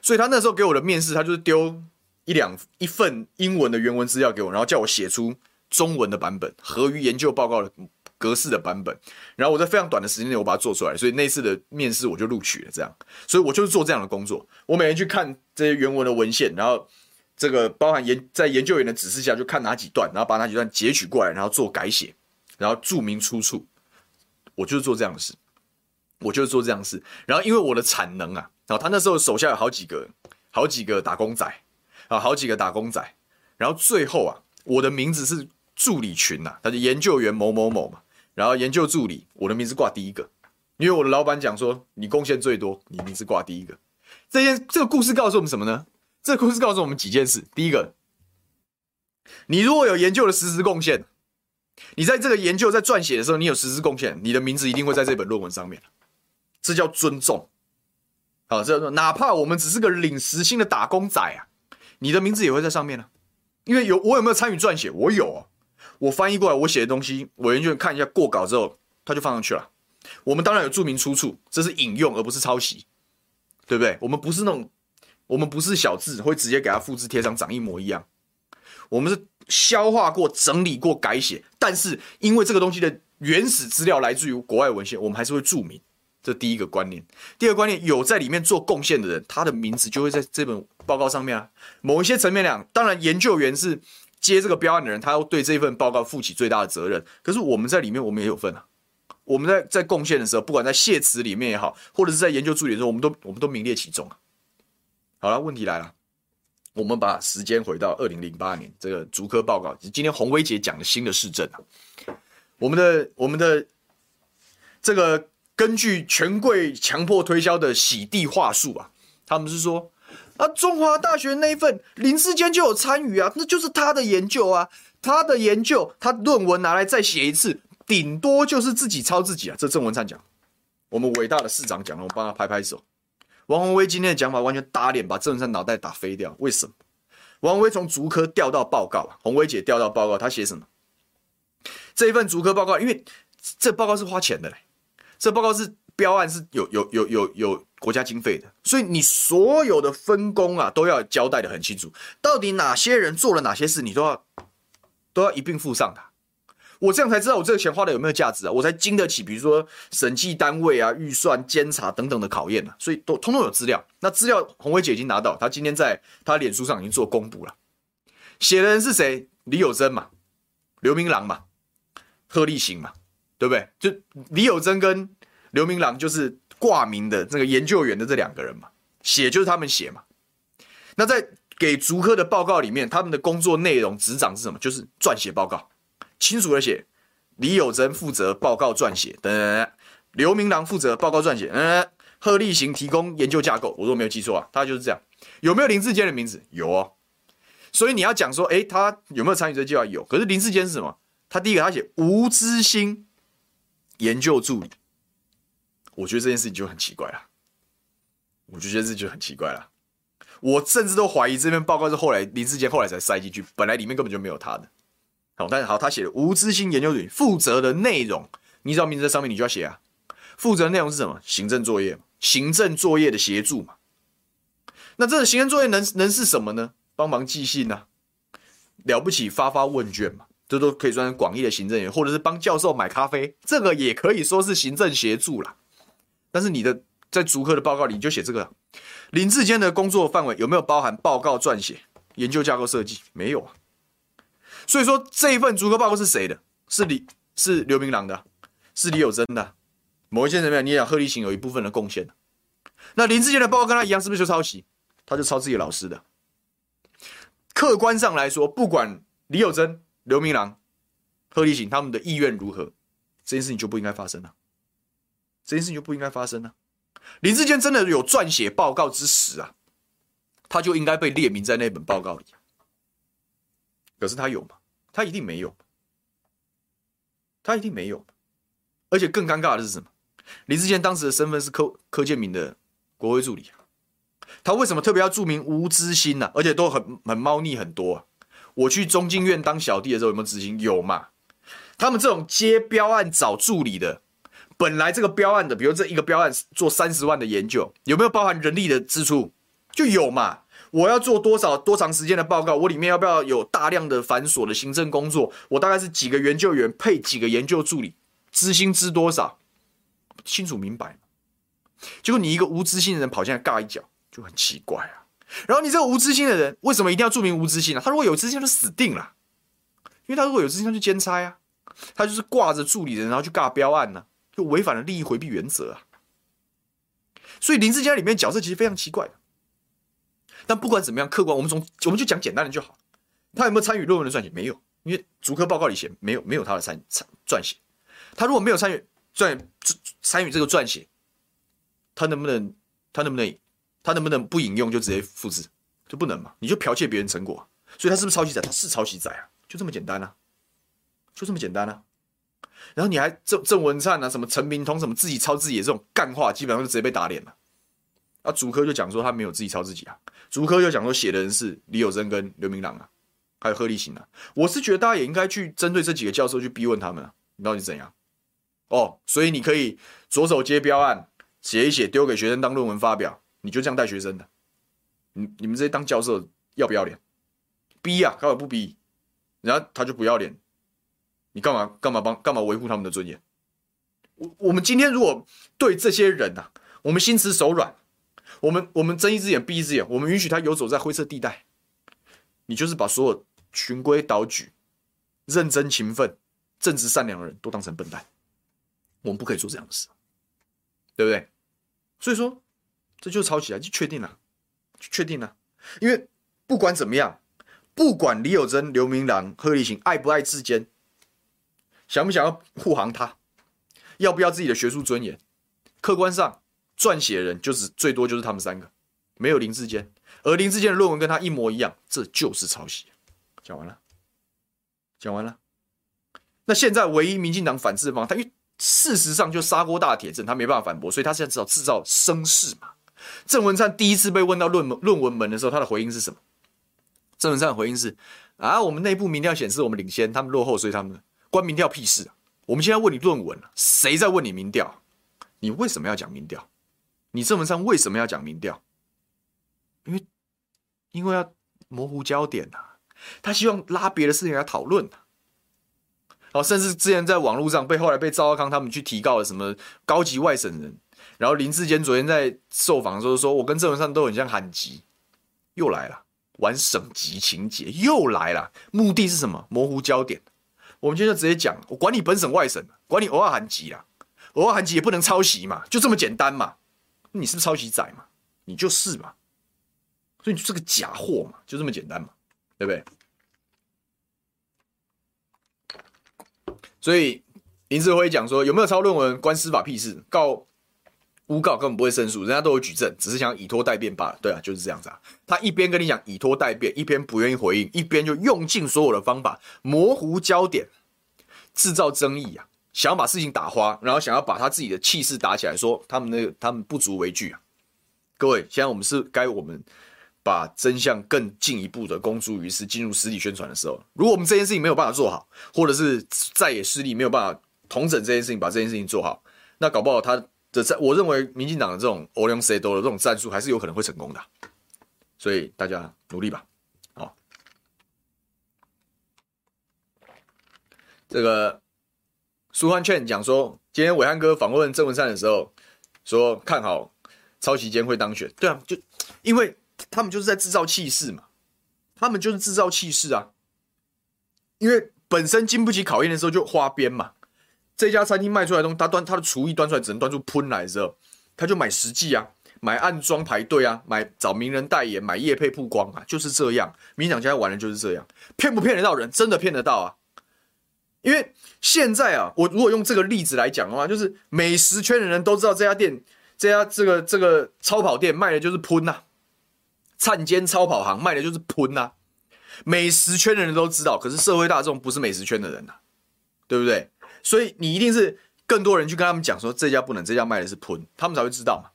S1: 所以他那时候给我的面试，他就是丢一两一份英文的原文资料给我，然后叫我写出中文的版本，合于研究报告的格式的版本。然后我在非常短的时间内我把它做出来，所以那次的面试我就录取了。这样，所以我就是做这样的工作，我每天去看这些原文的文献，然后。这个包含研在研究员的指示下，就看哪几段，然后把哪几段截取过来，然后做改写，然后注明出处。我就是做这样的事。我就是做这样的事。然后因为我的产能啊，然后他那时候手下有好几个、好几个打工仔啊，好几个打工仔。然后最后啊，我的名字是助理群呐、啊，他是研究员某某某嘛。然后研究助理，我的名字挂第一个，因为我的老板讲说你贡献最多，你名字挂第一个。这件这个故事告诉我们什么呢？这故事告诉我们几件事。第一个，你如果有研究的实质贡献。你在这个研究在撰写的时候，你有实质贡献，你的名字一定会在这本论文上面。这叫尊重。好，这哪怕我们只是个领时薪的打工仔啊，你的名字也会在上面呢。因为有我有没有参与撰写？我有啊。我翻译过来我写的东西，委员就看一下过稿之后，他就放上去了。我们当然有注明出处，这是引用而不是抄袭，对不对？我们不是那种，我们不是小字会直接给它复制贴上，长一模一样。我们是。消化过、整理过、改写，但是因为这个东西的原始资料来自于国外文献，我们还是会注明。这第一个观念。第二个观念，有在里面做贡献的人，他的名字就会在这本报告上面啊。某一些层面讲，当然研究员是接这个标案的人，他要对这份报告负起最大的责任。可是我们在里面，我们也有份啊。我们在在贡献的时候，不管在谢词里面也好，或者是在研究助理的时候，我们都我们都名列其中啊。好了，问题来了。我们把时间回到二零零八年，这个竹科报告，今天洪威杰讲的新的市政啊，我们的我们的这个根据权贵强迫推销的洗地话术啊，他们是说啊，中华大学那一份林智坚就有参与啊，那就是他的研究啊，他的研究，他论文拿来再写一次，顶多就是自己抄自己啊，这郑文灿讲，我们伟大的市长讲了，我帮他拍拍手。王鸿薇今天的讲法完全打脸，把郑文山脑袋打飞掉。为什么？王鸿薇从竹科调到报告啊，鸿薇姐调到报告，他写什么？这一份竹科报告，因为这报告是花钱的嘞，这报告是标案是有有有有有国家经费的，所以你所有的分工啊都要交代的很清楚，到底哪些人做了哪些事，你都要都要一并附上的。我这样才知道我这个钱花的有没有价值啊，我才经得起，比如说审计单位啊、预算监察等等的考验啊，所以都通通有资料。那资料红薇姐已经拿到，她今天在她脸书上已经做公布了。写的人是谁？李友珍嘛，刘明郎嘛，贺立行嘛，对不对？就李友珍跟刘明郎就是挂名的这个研究员的这两个人嘛，写就是他们写嘛。那在给竹科的报告里面，他们的工作内容执掌是什么？就是撰写报告。清楚的写，李有珍负责报告撰写，等等，刘明郎负责报告撰写，嗯，贺立行提供研究架构。我如果没有记错啊，他就是这样。有没有林志坚的名字？有哦。所以你要讲说，哎，他有没有参与这计划？有。可是林志坚是什么？他第一个他写吴之兴研究助理。我觉得这件事情就很奇怪了。我就觉得这就很奇怪了。我甚至都怀疑这篇报告是后来林志坚后来才塞进去，本来里面根本就没有他的。好，但是好，他写的吴之兴研究员负责的内容，你只要名字在上面，你就要写啊。负责内容是什么？行政作业，行政作业的协助嘛。那这个行政作业能能是什么呢？帮忙寄信呐、啊，了不起发发问卷嘛，这都可以算广义的行政员，或者是帮教授买咖啡，这个也可以说是行政协助啦。但是你的在逐科的报告里你就写这个，林志坚的工作范围有没有包含报告撰写、研究架构设计？没有啊。所以说这一份竹科报告是谁的？是李是刘明郎的，是李有珍的。某一些人没有，你也讲贺立行有一部分的贡献。那林志坚的报告跟他一样，是不是就抄袭？他就抄自己老师的。客观上来说，不管李有珍、刘明郎、贺立行他们的意愿如何，这件事情就不应该发生了。这件事情就不应该发生了。林志坚真的有撰写报告之实啊，他就应该被列名在那本报告里。可是他有吗？他一定没有，他一定没有。而且更尴尬的是什么？林志坚当时的身份是柯柯建铭的国会助理，他为什么特别要注明吴之兴呢？而且都很很猫腻很多。我去中经院当小弟的时候有没有执行？有嘛？他们这种接标案找助理的，本来这个标案的，比如这一个标案做三十万的研究，有没有包含人力的支出？就有嘛？我要做多少多长时间的报告？我里面要不要有大量的繁琐的行政工作？我大概是几个研究员配几个研究助理，资薪资多少？清楚明白。结果你一个无知心的人跑进来尬一脚，就很奇怪啊。然后你这个无知心的人，为什么一定要注明无知心呢？他如果有资薪，就死定了。因为他如果有资心，他就兼差啊，他就是挂着助理的人，然后去尬标案呢、啊，就违反了利益回避原则啊。所以林志坚里面角色其实非常奇怪。但不管怎么样，客观我们从我们就讲简单的就好。他有没有参与论文的撰写？没有，因为逐科报告里写没有没有他的参参撰写。他如果没有参与撰参与这个撰写，他能不能他能不能他能不能不引用就直接复制？就不能嘛？你就剽窃别人成果，所以他是不是抄袭仔？他是抄袭仔啊，就这么简单啊，就这么简单啊。然后你还郑郑文灿啊，什么陈明通什么自己抄自己的这种干话，基本上就直接被打脸了。啊，主科就讲说他没有自己抄自己啊，主科就讲说写的人是李有珍跟刘明朗啊，还有贺立行啊。我是觉得大家也应该去针对这几个教授去逼问他们啊，你到底怎样？哦，所以你可以左手接标案，写一写丢给学生当论文发表，你就这样带学生的？你你们这些当教授要不要脸？逼、啊，干嘛不逼？然后他就不要脸。你干嘛干嘛帮干嘛维护他们的尊严？我我们今天如果对这些人啊，我们心慈手软，我们我们睁一只眼闭一只眼，我们允许他游走在灰色地带，你就是把所有循规蹈矩、认真勤奋、正直善良的人都当成笨蛋。我们不可以做这样的事，对不对？所以说，这就抄袭啊，就确定了，就确定了。因为不管怎么样，不管李有珍、刘明朗、贺立行爱不爱智坚。想不想要护航他？要不要自己的学术尊严？客观上，撰写人就是最多就是他们三个，没有林志坚。而林志坚的论文跟他一模一样，这就是抄袭。讲完了，讲完了。那现在唯一民进党反制方，他因为事实上就砂锅大铁证，他没办法反驳，所以他现在只好制造声势嘛。郑文灿第一次被问到论文论文门的时候，他的回应是什么？郑文灿的回应是：啊，我们内部民调显示我们领先，他们落后，所以他们。关民调屁事啊！我们现在问你论文，谁在问你民调？你为什么要讲民调？你郑文灿为什么要讲民调？因为，因为要模糊焦点呐、他希望拉别的事情来讨论呐。哦，甚至之前在网络上被后来被赵康他们去提告了什么高级外省人，然后林志坚昨天在受访的时候说，我跟郑文灿都很像韩籍，又来了玩省籍情节，又来了，目的是什么？模糊焦点。我们今天就直接讲，我管你本省外省，管你偶尔韩籍啊，偶尔韩籍也不能抄袭嘛，就这么简单嘛。你是不是抄袭仔嘛？你就是嘛。所以你就是个假货嘛，就这么简单嘛，对不对？所以林志辉讲说，有没有抄论文关司法屁事？告诬告根本不会胜诉，人家都有举证，只是想以拖待变罢了。对啊，就是这样子啊。他一边跟你讲以拖待变，一边不愿意回应，一边就用尽所有的方法模糊焦点，制造争议啊，想要把事情打花，然后想要把他自己的气势打起来，说他们那个他们不足为惧啊。各位，现在我们是该我们把真相更进一步的公诸于世，进入实体宣传的时候。如果我们这件事情没有办法做好，或者是再也势力没有办法统整这件事情，把这件事情做好，那搞不好他。的战，我认为民进党的这种欧龙塞多的这种战术还是有可能会成功的，所以大家努力吧。好，这个苏焕劝讲说，今天伟汉哥访问郑文灿的时候说看好超期间会当选，对啊，就因为他们就是在制造气势嘛，他们就是制造气势啊，因为本身经不起考验的时候就花边嘛。这家餐厅卖出来的东西，他端他的厨艺端出来只能端出喷来的时候，他就买实际啊，买暗装排队啊，买找名人代言，买业配曝光啊，就是这样。民党现在玩的就是这样，骗不骗得到人？真的骗得到啊！因为现在啊，我如果用这个例子来讲的话，就是美食圈的人都知道这家店，这家这个这个超跑店卖的就是喷呐，灿间超跑行卖的就是喷呐，美食圈的人都知道，可是社会大众不是美食圈的人呐，对不对？所以你一定是更多人去跟他们讲说，这家不能，这家卖的是喷，他们才会知道嘛。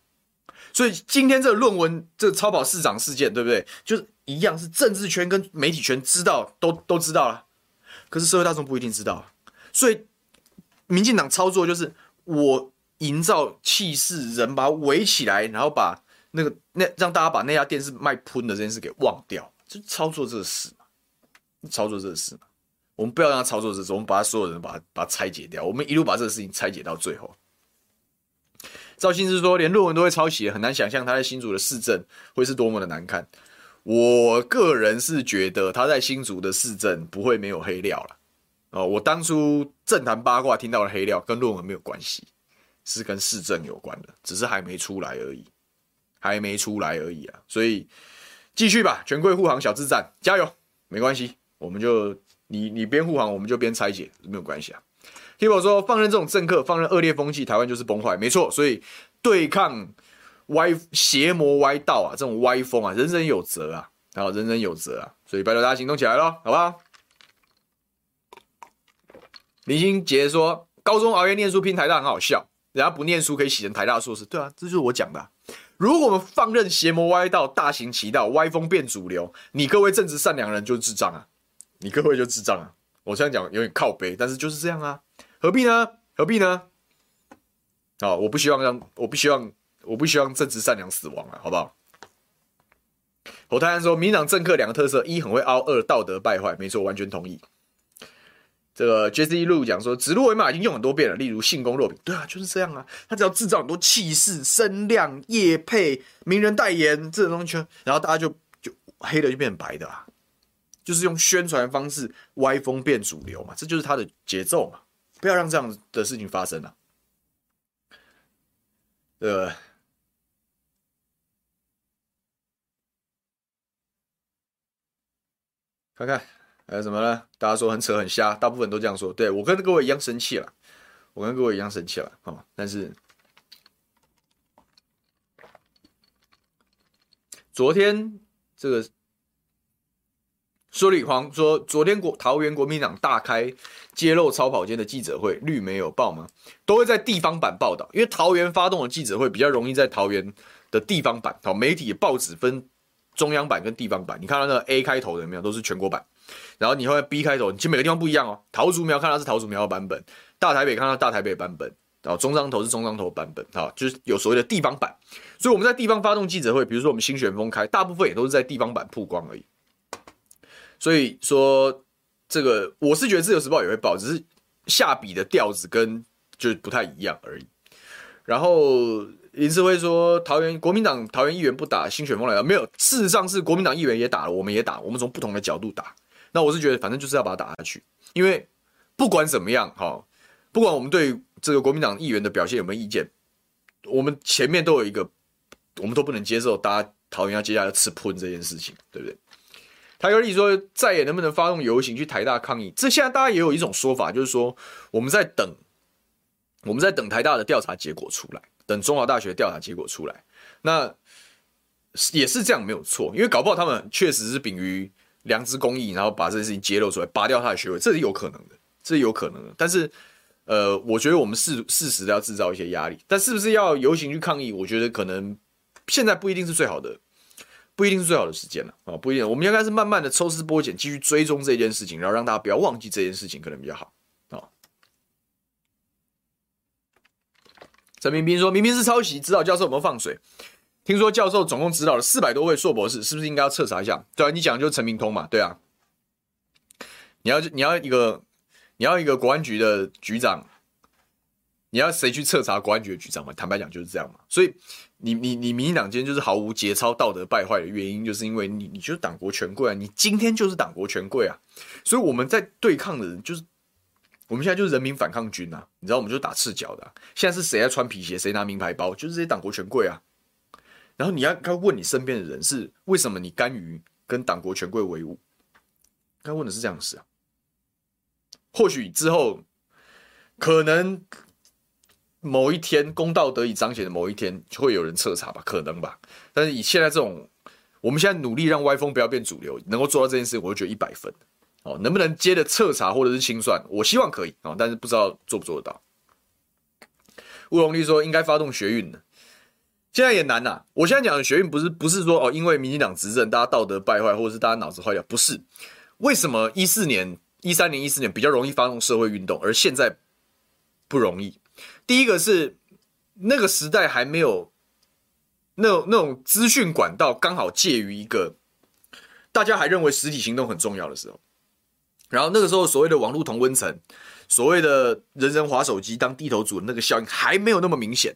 S1: 所以今天这个论文，这个超跑市长事件，对不对？就是一样，是政治圈跟媒体圈知道，都都知道了，可是社会大众不一定知道。所以民进党操作就是我营造气势，人把围起来，然后把那个那让大家把那家店是卖喷的这件事给忘掉，就操作这个事嘛，操作这个事嘛。我们不要让他操作这种，我们把他所有人把他把他拆解掉。我们一路把这个事情拆解到最后。赵信之说，连论文都会抄袭，很难想象他在新竹的市政会是多么的难看。我个人是觉得他在新竹的市政不会没有黑料了。哦，我当初政坛八卦听到的黑料跟论文没有关系，是跟市政有关的，只是还没出来而已，还没出来而已啊！所以继续吧，权贵护航小智战，加油！没关系，我们就你你边护航，我们就边拆解，没有关系啊。听我说，放任这种政客，放任恶劣风气，台湾就是崩坏，没错。所以对抗歪邪魔歪道啊，这种歪风啊，人人有责啊，好，人人有责啊。所以拜托大家行动起来咯，好不好？林心杰说，高中熬夜念书拼台大很好笑，人家不念书可以洗成台大硕士，对啊，这就是我讲的。如果我们放任邪魔歪道大行其道，歪风变主流，你各位正直善良人就是智障啊，你各位就智障啊。我这样讲有点靠背，但是就是这样啊。何必呢？何必呢？啊，我不希望让，我不希望，我不希望正直善良死亡啊，好不好？侯泰安说，民党政客两个特色：一很会凹，二道德败坏。没错，完全同意。这个 j e s s 路讲说，指鹿为马已经用很多遍了，例如性功肉品。对啊，就是这样啊。他只要制造很多气势、声量、业配、名人代言这种东西，然后大家就就黑的就变白的啦，就是用宣传方式歪风变主流嘛，这就是他的节奏嘛。不要让这样的事情发生了。呃，看看还有什么呢？大家说很扯很瞎，大部分都这样说。对，我跟各位一样生气了，我跟各位一样生气了啊！但是昨天这个。说李黄说，昨天国桃园国民党大开揭露超跑间的记者会，绿媒有报吗？都会在地方版报道，因为桃园发动的记者会比较容易在桃园的地方版。好，媒体报纸分中央版跟地方版，你看到那个 A 开头的有没有？都是全国版。然后你会 B 开头，其实每个地方不一样哦。桃竹苗看到是桃竹苗的版本，大台北看到大台北版本，然后中彰投是中彰投版本，好，就是有所谓的地方版。所以我们在地方发动记者会，比如说我们新旋风开，大部分也都是在地方版曝光而已。所以说，这个我是觉得《自由时报》也会报，只是下笔的调子跟就不太一样而已。然后林智慧说，桃园国民党桃园议员不打新选风来了，没有，事实上是国民党议员也打了，我们也打，我们从不同的角度打。那我是觉得，反正就是要把它打下去，因为不管怎么样，哈，不管我们对这个国民党议员的表现有没有意见，我们前面都有一个，我们都不能接受大家桃园要接下来吃喷这件事情，对不对？台哥，你说再也能不能发动游行去台大抗议？这现在大家也有一种说法，就是说我们在等，我们在等台大的调查结果出来，等中华大学调查结果出来。那也是这样没有错，因为搞不好他们确实是秉于良知公义，然后把这件事情揭露出来，拔掉他的学位，这是有可能的，这是有可能的。但是，呃，我觉得我们适适时的要制造一些压力，但是不是要游行去抗议？我觉得可能现在不一定是最好的。不一定是最好的时间了啊，不一定。我们应该是慢慢的抽丝剥茧，继续追踪这件事情，然后让大家不要忘记这件事情，可能比较好啊。陈明斌说：“明明是抄袭，指导教授有没有放水？听说教授总共指导了四百多位硕博士，是不是应该要彻查一下？”对啊，你讲就是陈明通嘛，对啊。你要你要一个你要一个国安局的局长，你要谁去彻查国安局的局长嘛？坦白讲就是这样嘛，所以。你你你民进党今天就是毫无节操、道德败坏的原因，就是因为你你就是党国权贵啊！你今天就是党国权贵啊！所以我们在对抗的人就是我们现在就是人民反抗军啊！你知道我们就打赤脚的啊。现在是谁在穿皮鞋，谁拿名牌包，就是这些党国权贵啊！然后你要该问你身边的人是为什么你甘于跟党国权贵为伍？该问的是这样的事啊！或许之后可能。某一天公道得以彰显的某一天，就会有人彻查吧？可能吧。但是以现在这种，我们现在努力让歪风不要变主流，能够做到这件事，我就觉得一百分。哦，能不能接着彻查或者是清算？我希望可以啊，但是不知道做不做得到。乌龙丽说应该发动学运的，现在也难呐、我现在讲的学运不是不是说哦，因为民进党执政，大家道德败坏，或者是大家脑子坏掉，不是。为什么一四年、一三年、一四年比较容易发动社会运动，而现在不容易？第一个是那个时代还没有那种那种资讯管道，刚好介于一个大家还认为实体行动很重要的时候，然后那个时候所谓的网络同温层，所谓的人人滑手机当地头族的那个效应还没有那么明显，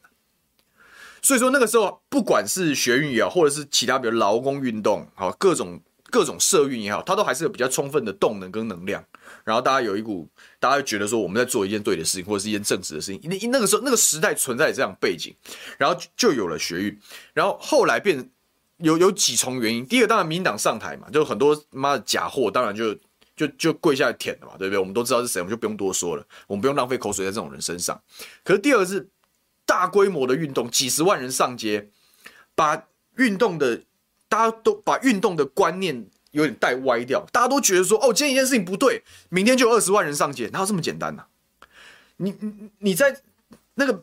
S1: 所以说那个时候不管是学运也好，或者是其他比如劳工运动，好各种各种社运也好，它都还是有比较充分的动能跟能量。然后大家有一股，大家觉得说我们在做一件对的事情，或者是一件正直的事情。那那个时候那个时代存在这样背景，然后就有了学运。然后后来变有有几重原因。第一个当然民党上台嘛，就很多妈的假货，当然就就就跪下来舔了嘛，对不对？我们都知道是谁，我们就不用多说了，我们不用浪费口水在这种人身上。可是第二个是大规模的运动，几十万人上街，把运动的大家都把运动的观念。有点带歪掉，大家都觉得说，哦，今天一件事情不对，明天就二十万人上街，哪有这么简单呢、你你你在那个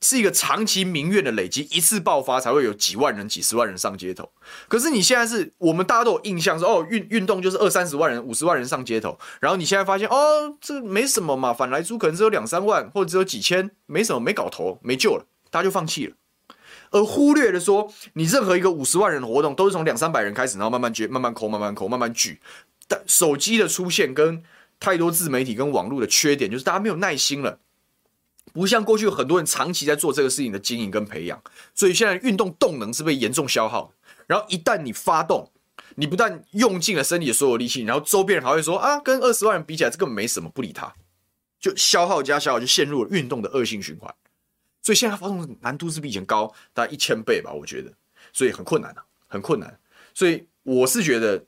S1: 是一个长期民怨的累积，一次爆发才会有几万人、几十万人上街头。可是你现在是我们大家都有印象说，哦，运运动就是二三十万人、五十万人上街头，然后你现在发现，哦，这没什么嘛，反来租可能只有两三万，或者只有几千，没什么，没搞头，没救了，大家就放弃了。而忽略了说，你任何一个五十万人的活动都是从两三百人开始，然后慢慢聚，慢慢抠，慢慢抠，慢慢聚。但手机的出现跟太多自媒体跟网络的缺点，就是大家没有耐心了，不像过去很多人长期在做这个事情的经营跟培养，所以现在运动动能是被严重消耗。然后一旦你发动，你不但用尽了身体的所有力气，然后周边人还会说啊，跟二十万人比起来，这根本没什么，不理他，就消耗加消耗，就陷入了运动的恶性循环。所以现在发动难度是比以前高大概一千倍吧，我觉得，所以很困难啊，很困难。所以我是觉得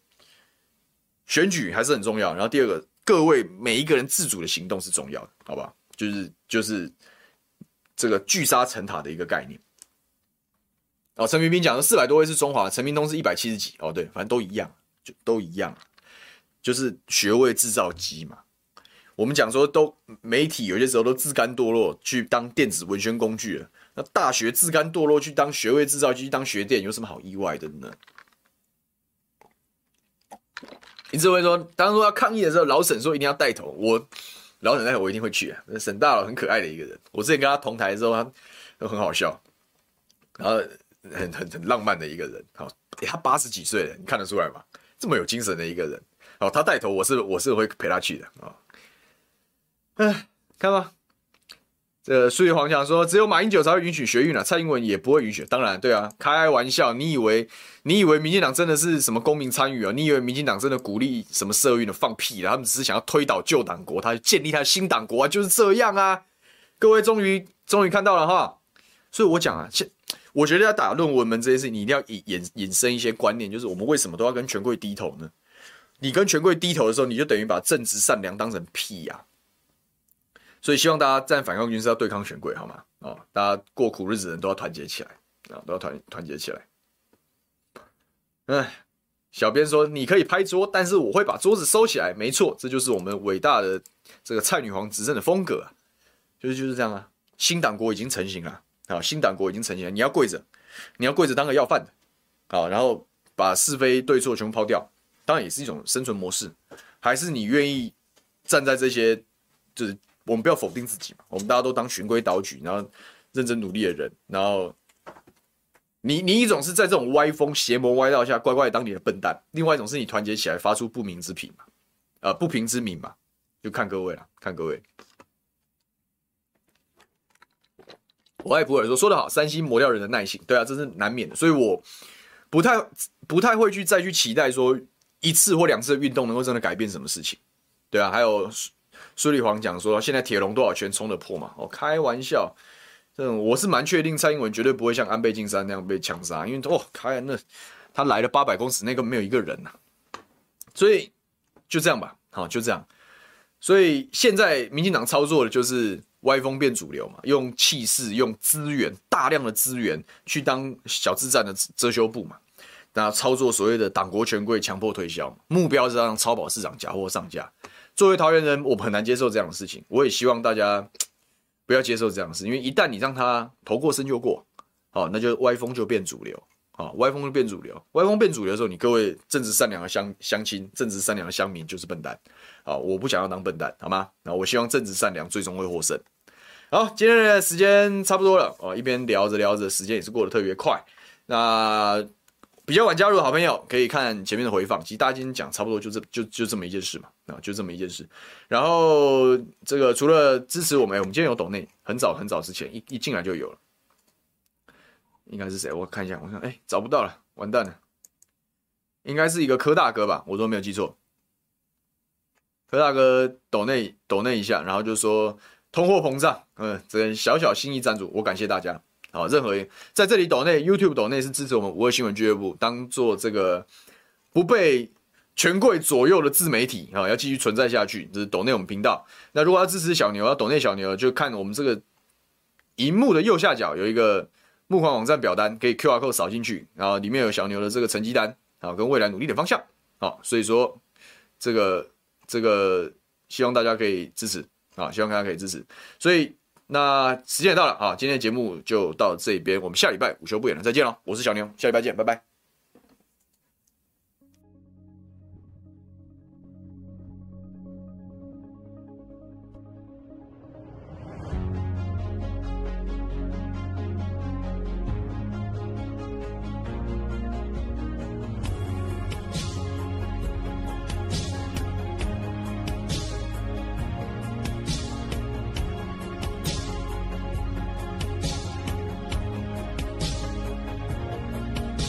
S1: 选举还是很重要。然后第二个，各位每一个人自主的行动是重要的，好吧？就是就是这个聚沙成塔的一个概念。哦，陈明斌讲的四百多位是中华，陈明通是一百七十几。哦，对，反正都一样，就都一样，就是学位制造机嘛。我们讲说，都媒体有些时候都自甘堕落去当电子文宣工具了。那大学自甘堕落去当学位制造机、当学电，有什么好意外的呢？你只会说，当初要抗议的时候，老沈说一定要带头，我老沈那，我一定会去啊。沈大佬很可爱的一个人，我之前跟他同台的时候，他都很好笑，然后很很很浪漫的一个人。好，他八十几岁了，你看得出来吗？这么有精神的一个人，好，他带头，我是我是会陪他去的啊。哎，看吧，这个苏玉煌讲说，只有马英九才会允许学运了，蔡英文也不会允许。当然，对啊，开玩笑，你以为你以为民进党真的是什么公民参与啊？你以为民进党真的鼓励什么社运的？放屁，他们只是想要推倒旧党国，他建立他的新党国啊，就是这样啊。各位终于终于看到了哈，所以我讲啊，我觉得要打论文门这件事，你一定要引引引申一些观念，就是我们为什么都要跟权贵低头呢？你跟权贵低头的时候，你就等于把正直善良当成屁呀、啊。所以希望大家站反抗军是要对抗权贵，好吗？哦，大家过苦日子的人都要团结起来啊，都要团团结起来。哎，小编说你可以拍桌，但是我会把桌子收起来。没错，这就是我们伟大的这个蔡女皇执政的风格啊，就是就是这样啊。新党国已经成型了啊，新党国已经成型了，你要跪着，你要跪着当个要饭的啊，然后把是非对错全部抛掉，当然也是一种生存模式。还是你愿意站在这些就是。我们不要否定自己嘛，我们大家都当循规蹈矩，然后认真努力的人，然后你你一种是在这种歪风邪魔歪道下乖乖当你的笨蛋，另外一种是你团结起来发出不明之品嘛，呃不平之鸣嘛，就看各位了，看各位。我爱普洱说说得好，三星磨掉人的耐性，对啊，这是难免的，所以我不太不太会去再去期待说一次或两次的运动能够真的改变什么事情，对啊，还有。苏立煌讲说，现在铁笼多少拳冲得破嘛？哦，开玩笑，这种我是蛮确定蔡英文绝对不会像安倍晋三那样被枪杀，因为哦，开那他来了八百公尺，那个没有一个人呐、所以就这样吧，好，就这样。所以现在民进党操作的就是歪风变主流嘛，用气势、用资源、大量的资源去当小智战的遮羞布嘛，那操作所谓的党国权贵强迫推销，目标是让超跑市场假货上架。作为桃园人，我很难接受这样的事情。我也希望大家 (tsk) 不要接受这样的事，因为一旦你让他头过身就过，好，那就歪风就变主流，好，歪风就变主流。歪风变主流的时候，你各位正直善良的乡乡亲、正直善良的乡民就是笨蛋，好，我不想要当笨蛋，好吗？那我希望正直善良最终会获胜。好，今天的时间差不多了，哦，一边聊着聊着，时间也是过得特别快。那。比较晚加入的好朋友可以看前面的回放，其实大家今天讲差不多就这就就这么一件事嘛，啊，就这么一件事。然后这个除了支持我们，我们今天有抖内，很早很早之前一一进来就有了，应该是谁？我看一下，我看，哎，找不到了，完蛋了。应该是一个柯大哥吧，我都没有记错。柯大哥抖内抖内一下，然后就说通货膨胀，嗯，这小小心意赞助，我感谢大家。好，任何在这里抖内 YouTube 抖内是支持我们五二新闻俱乐部，当做这个不被权贵左右的自媒体啊，要继续存在下去。这是抖内我们频道。那如果要支持小牛，要抖内小牛，就看我们这个荧幕的右下角有一个募款网站表单，可以 QR code 扫进去，然后里面有小牛的这个成绩单啊，跟未来努力的方向。啊，所以说这个。这个希望大家可以支持啊，希望大家可以支持。所以那时间也到了啊，今天的节目就到这边，我们下礼拜午休不演了，再见喽！我是小牛，下礼拜见，拜拜。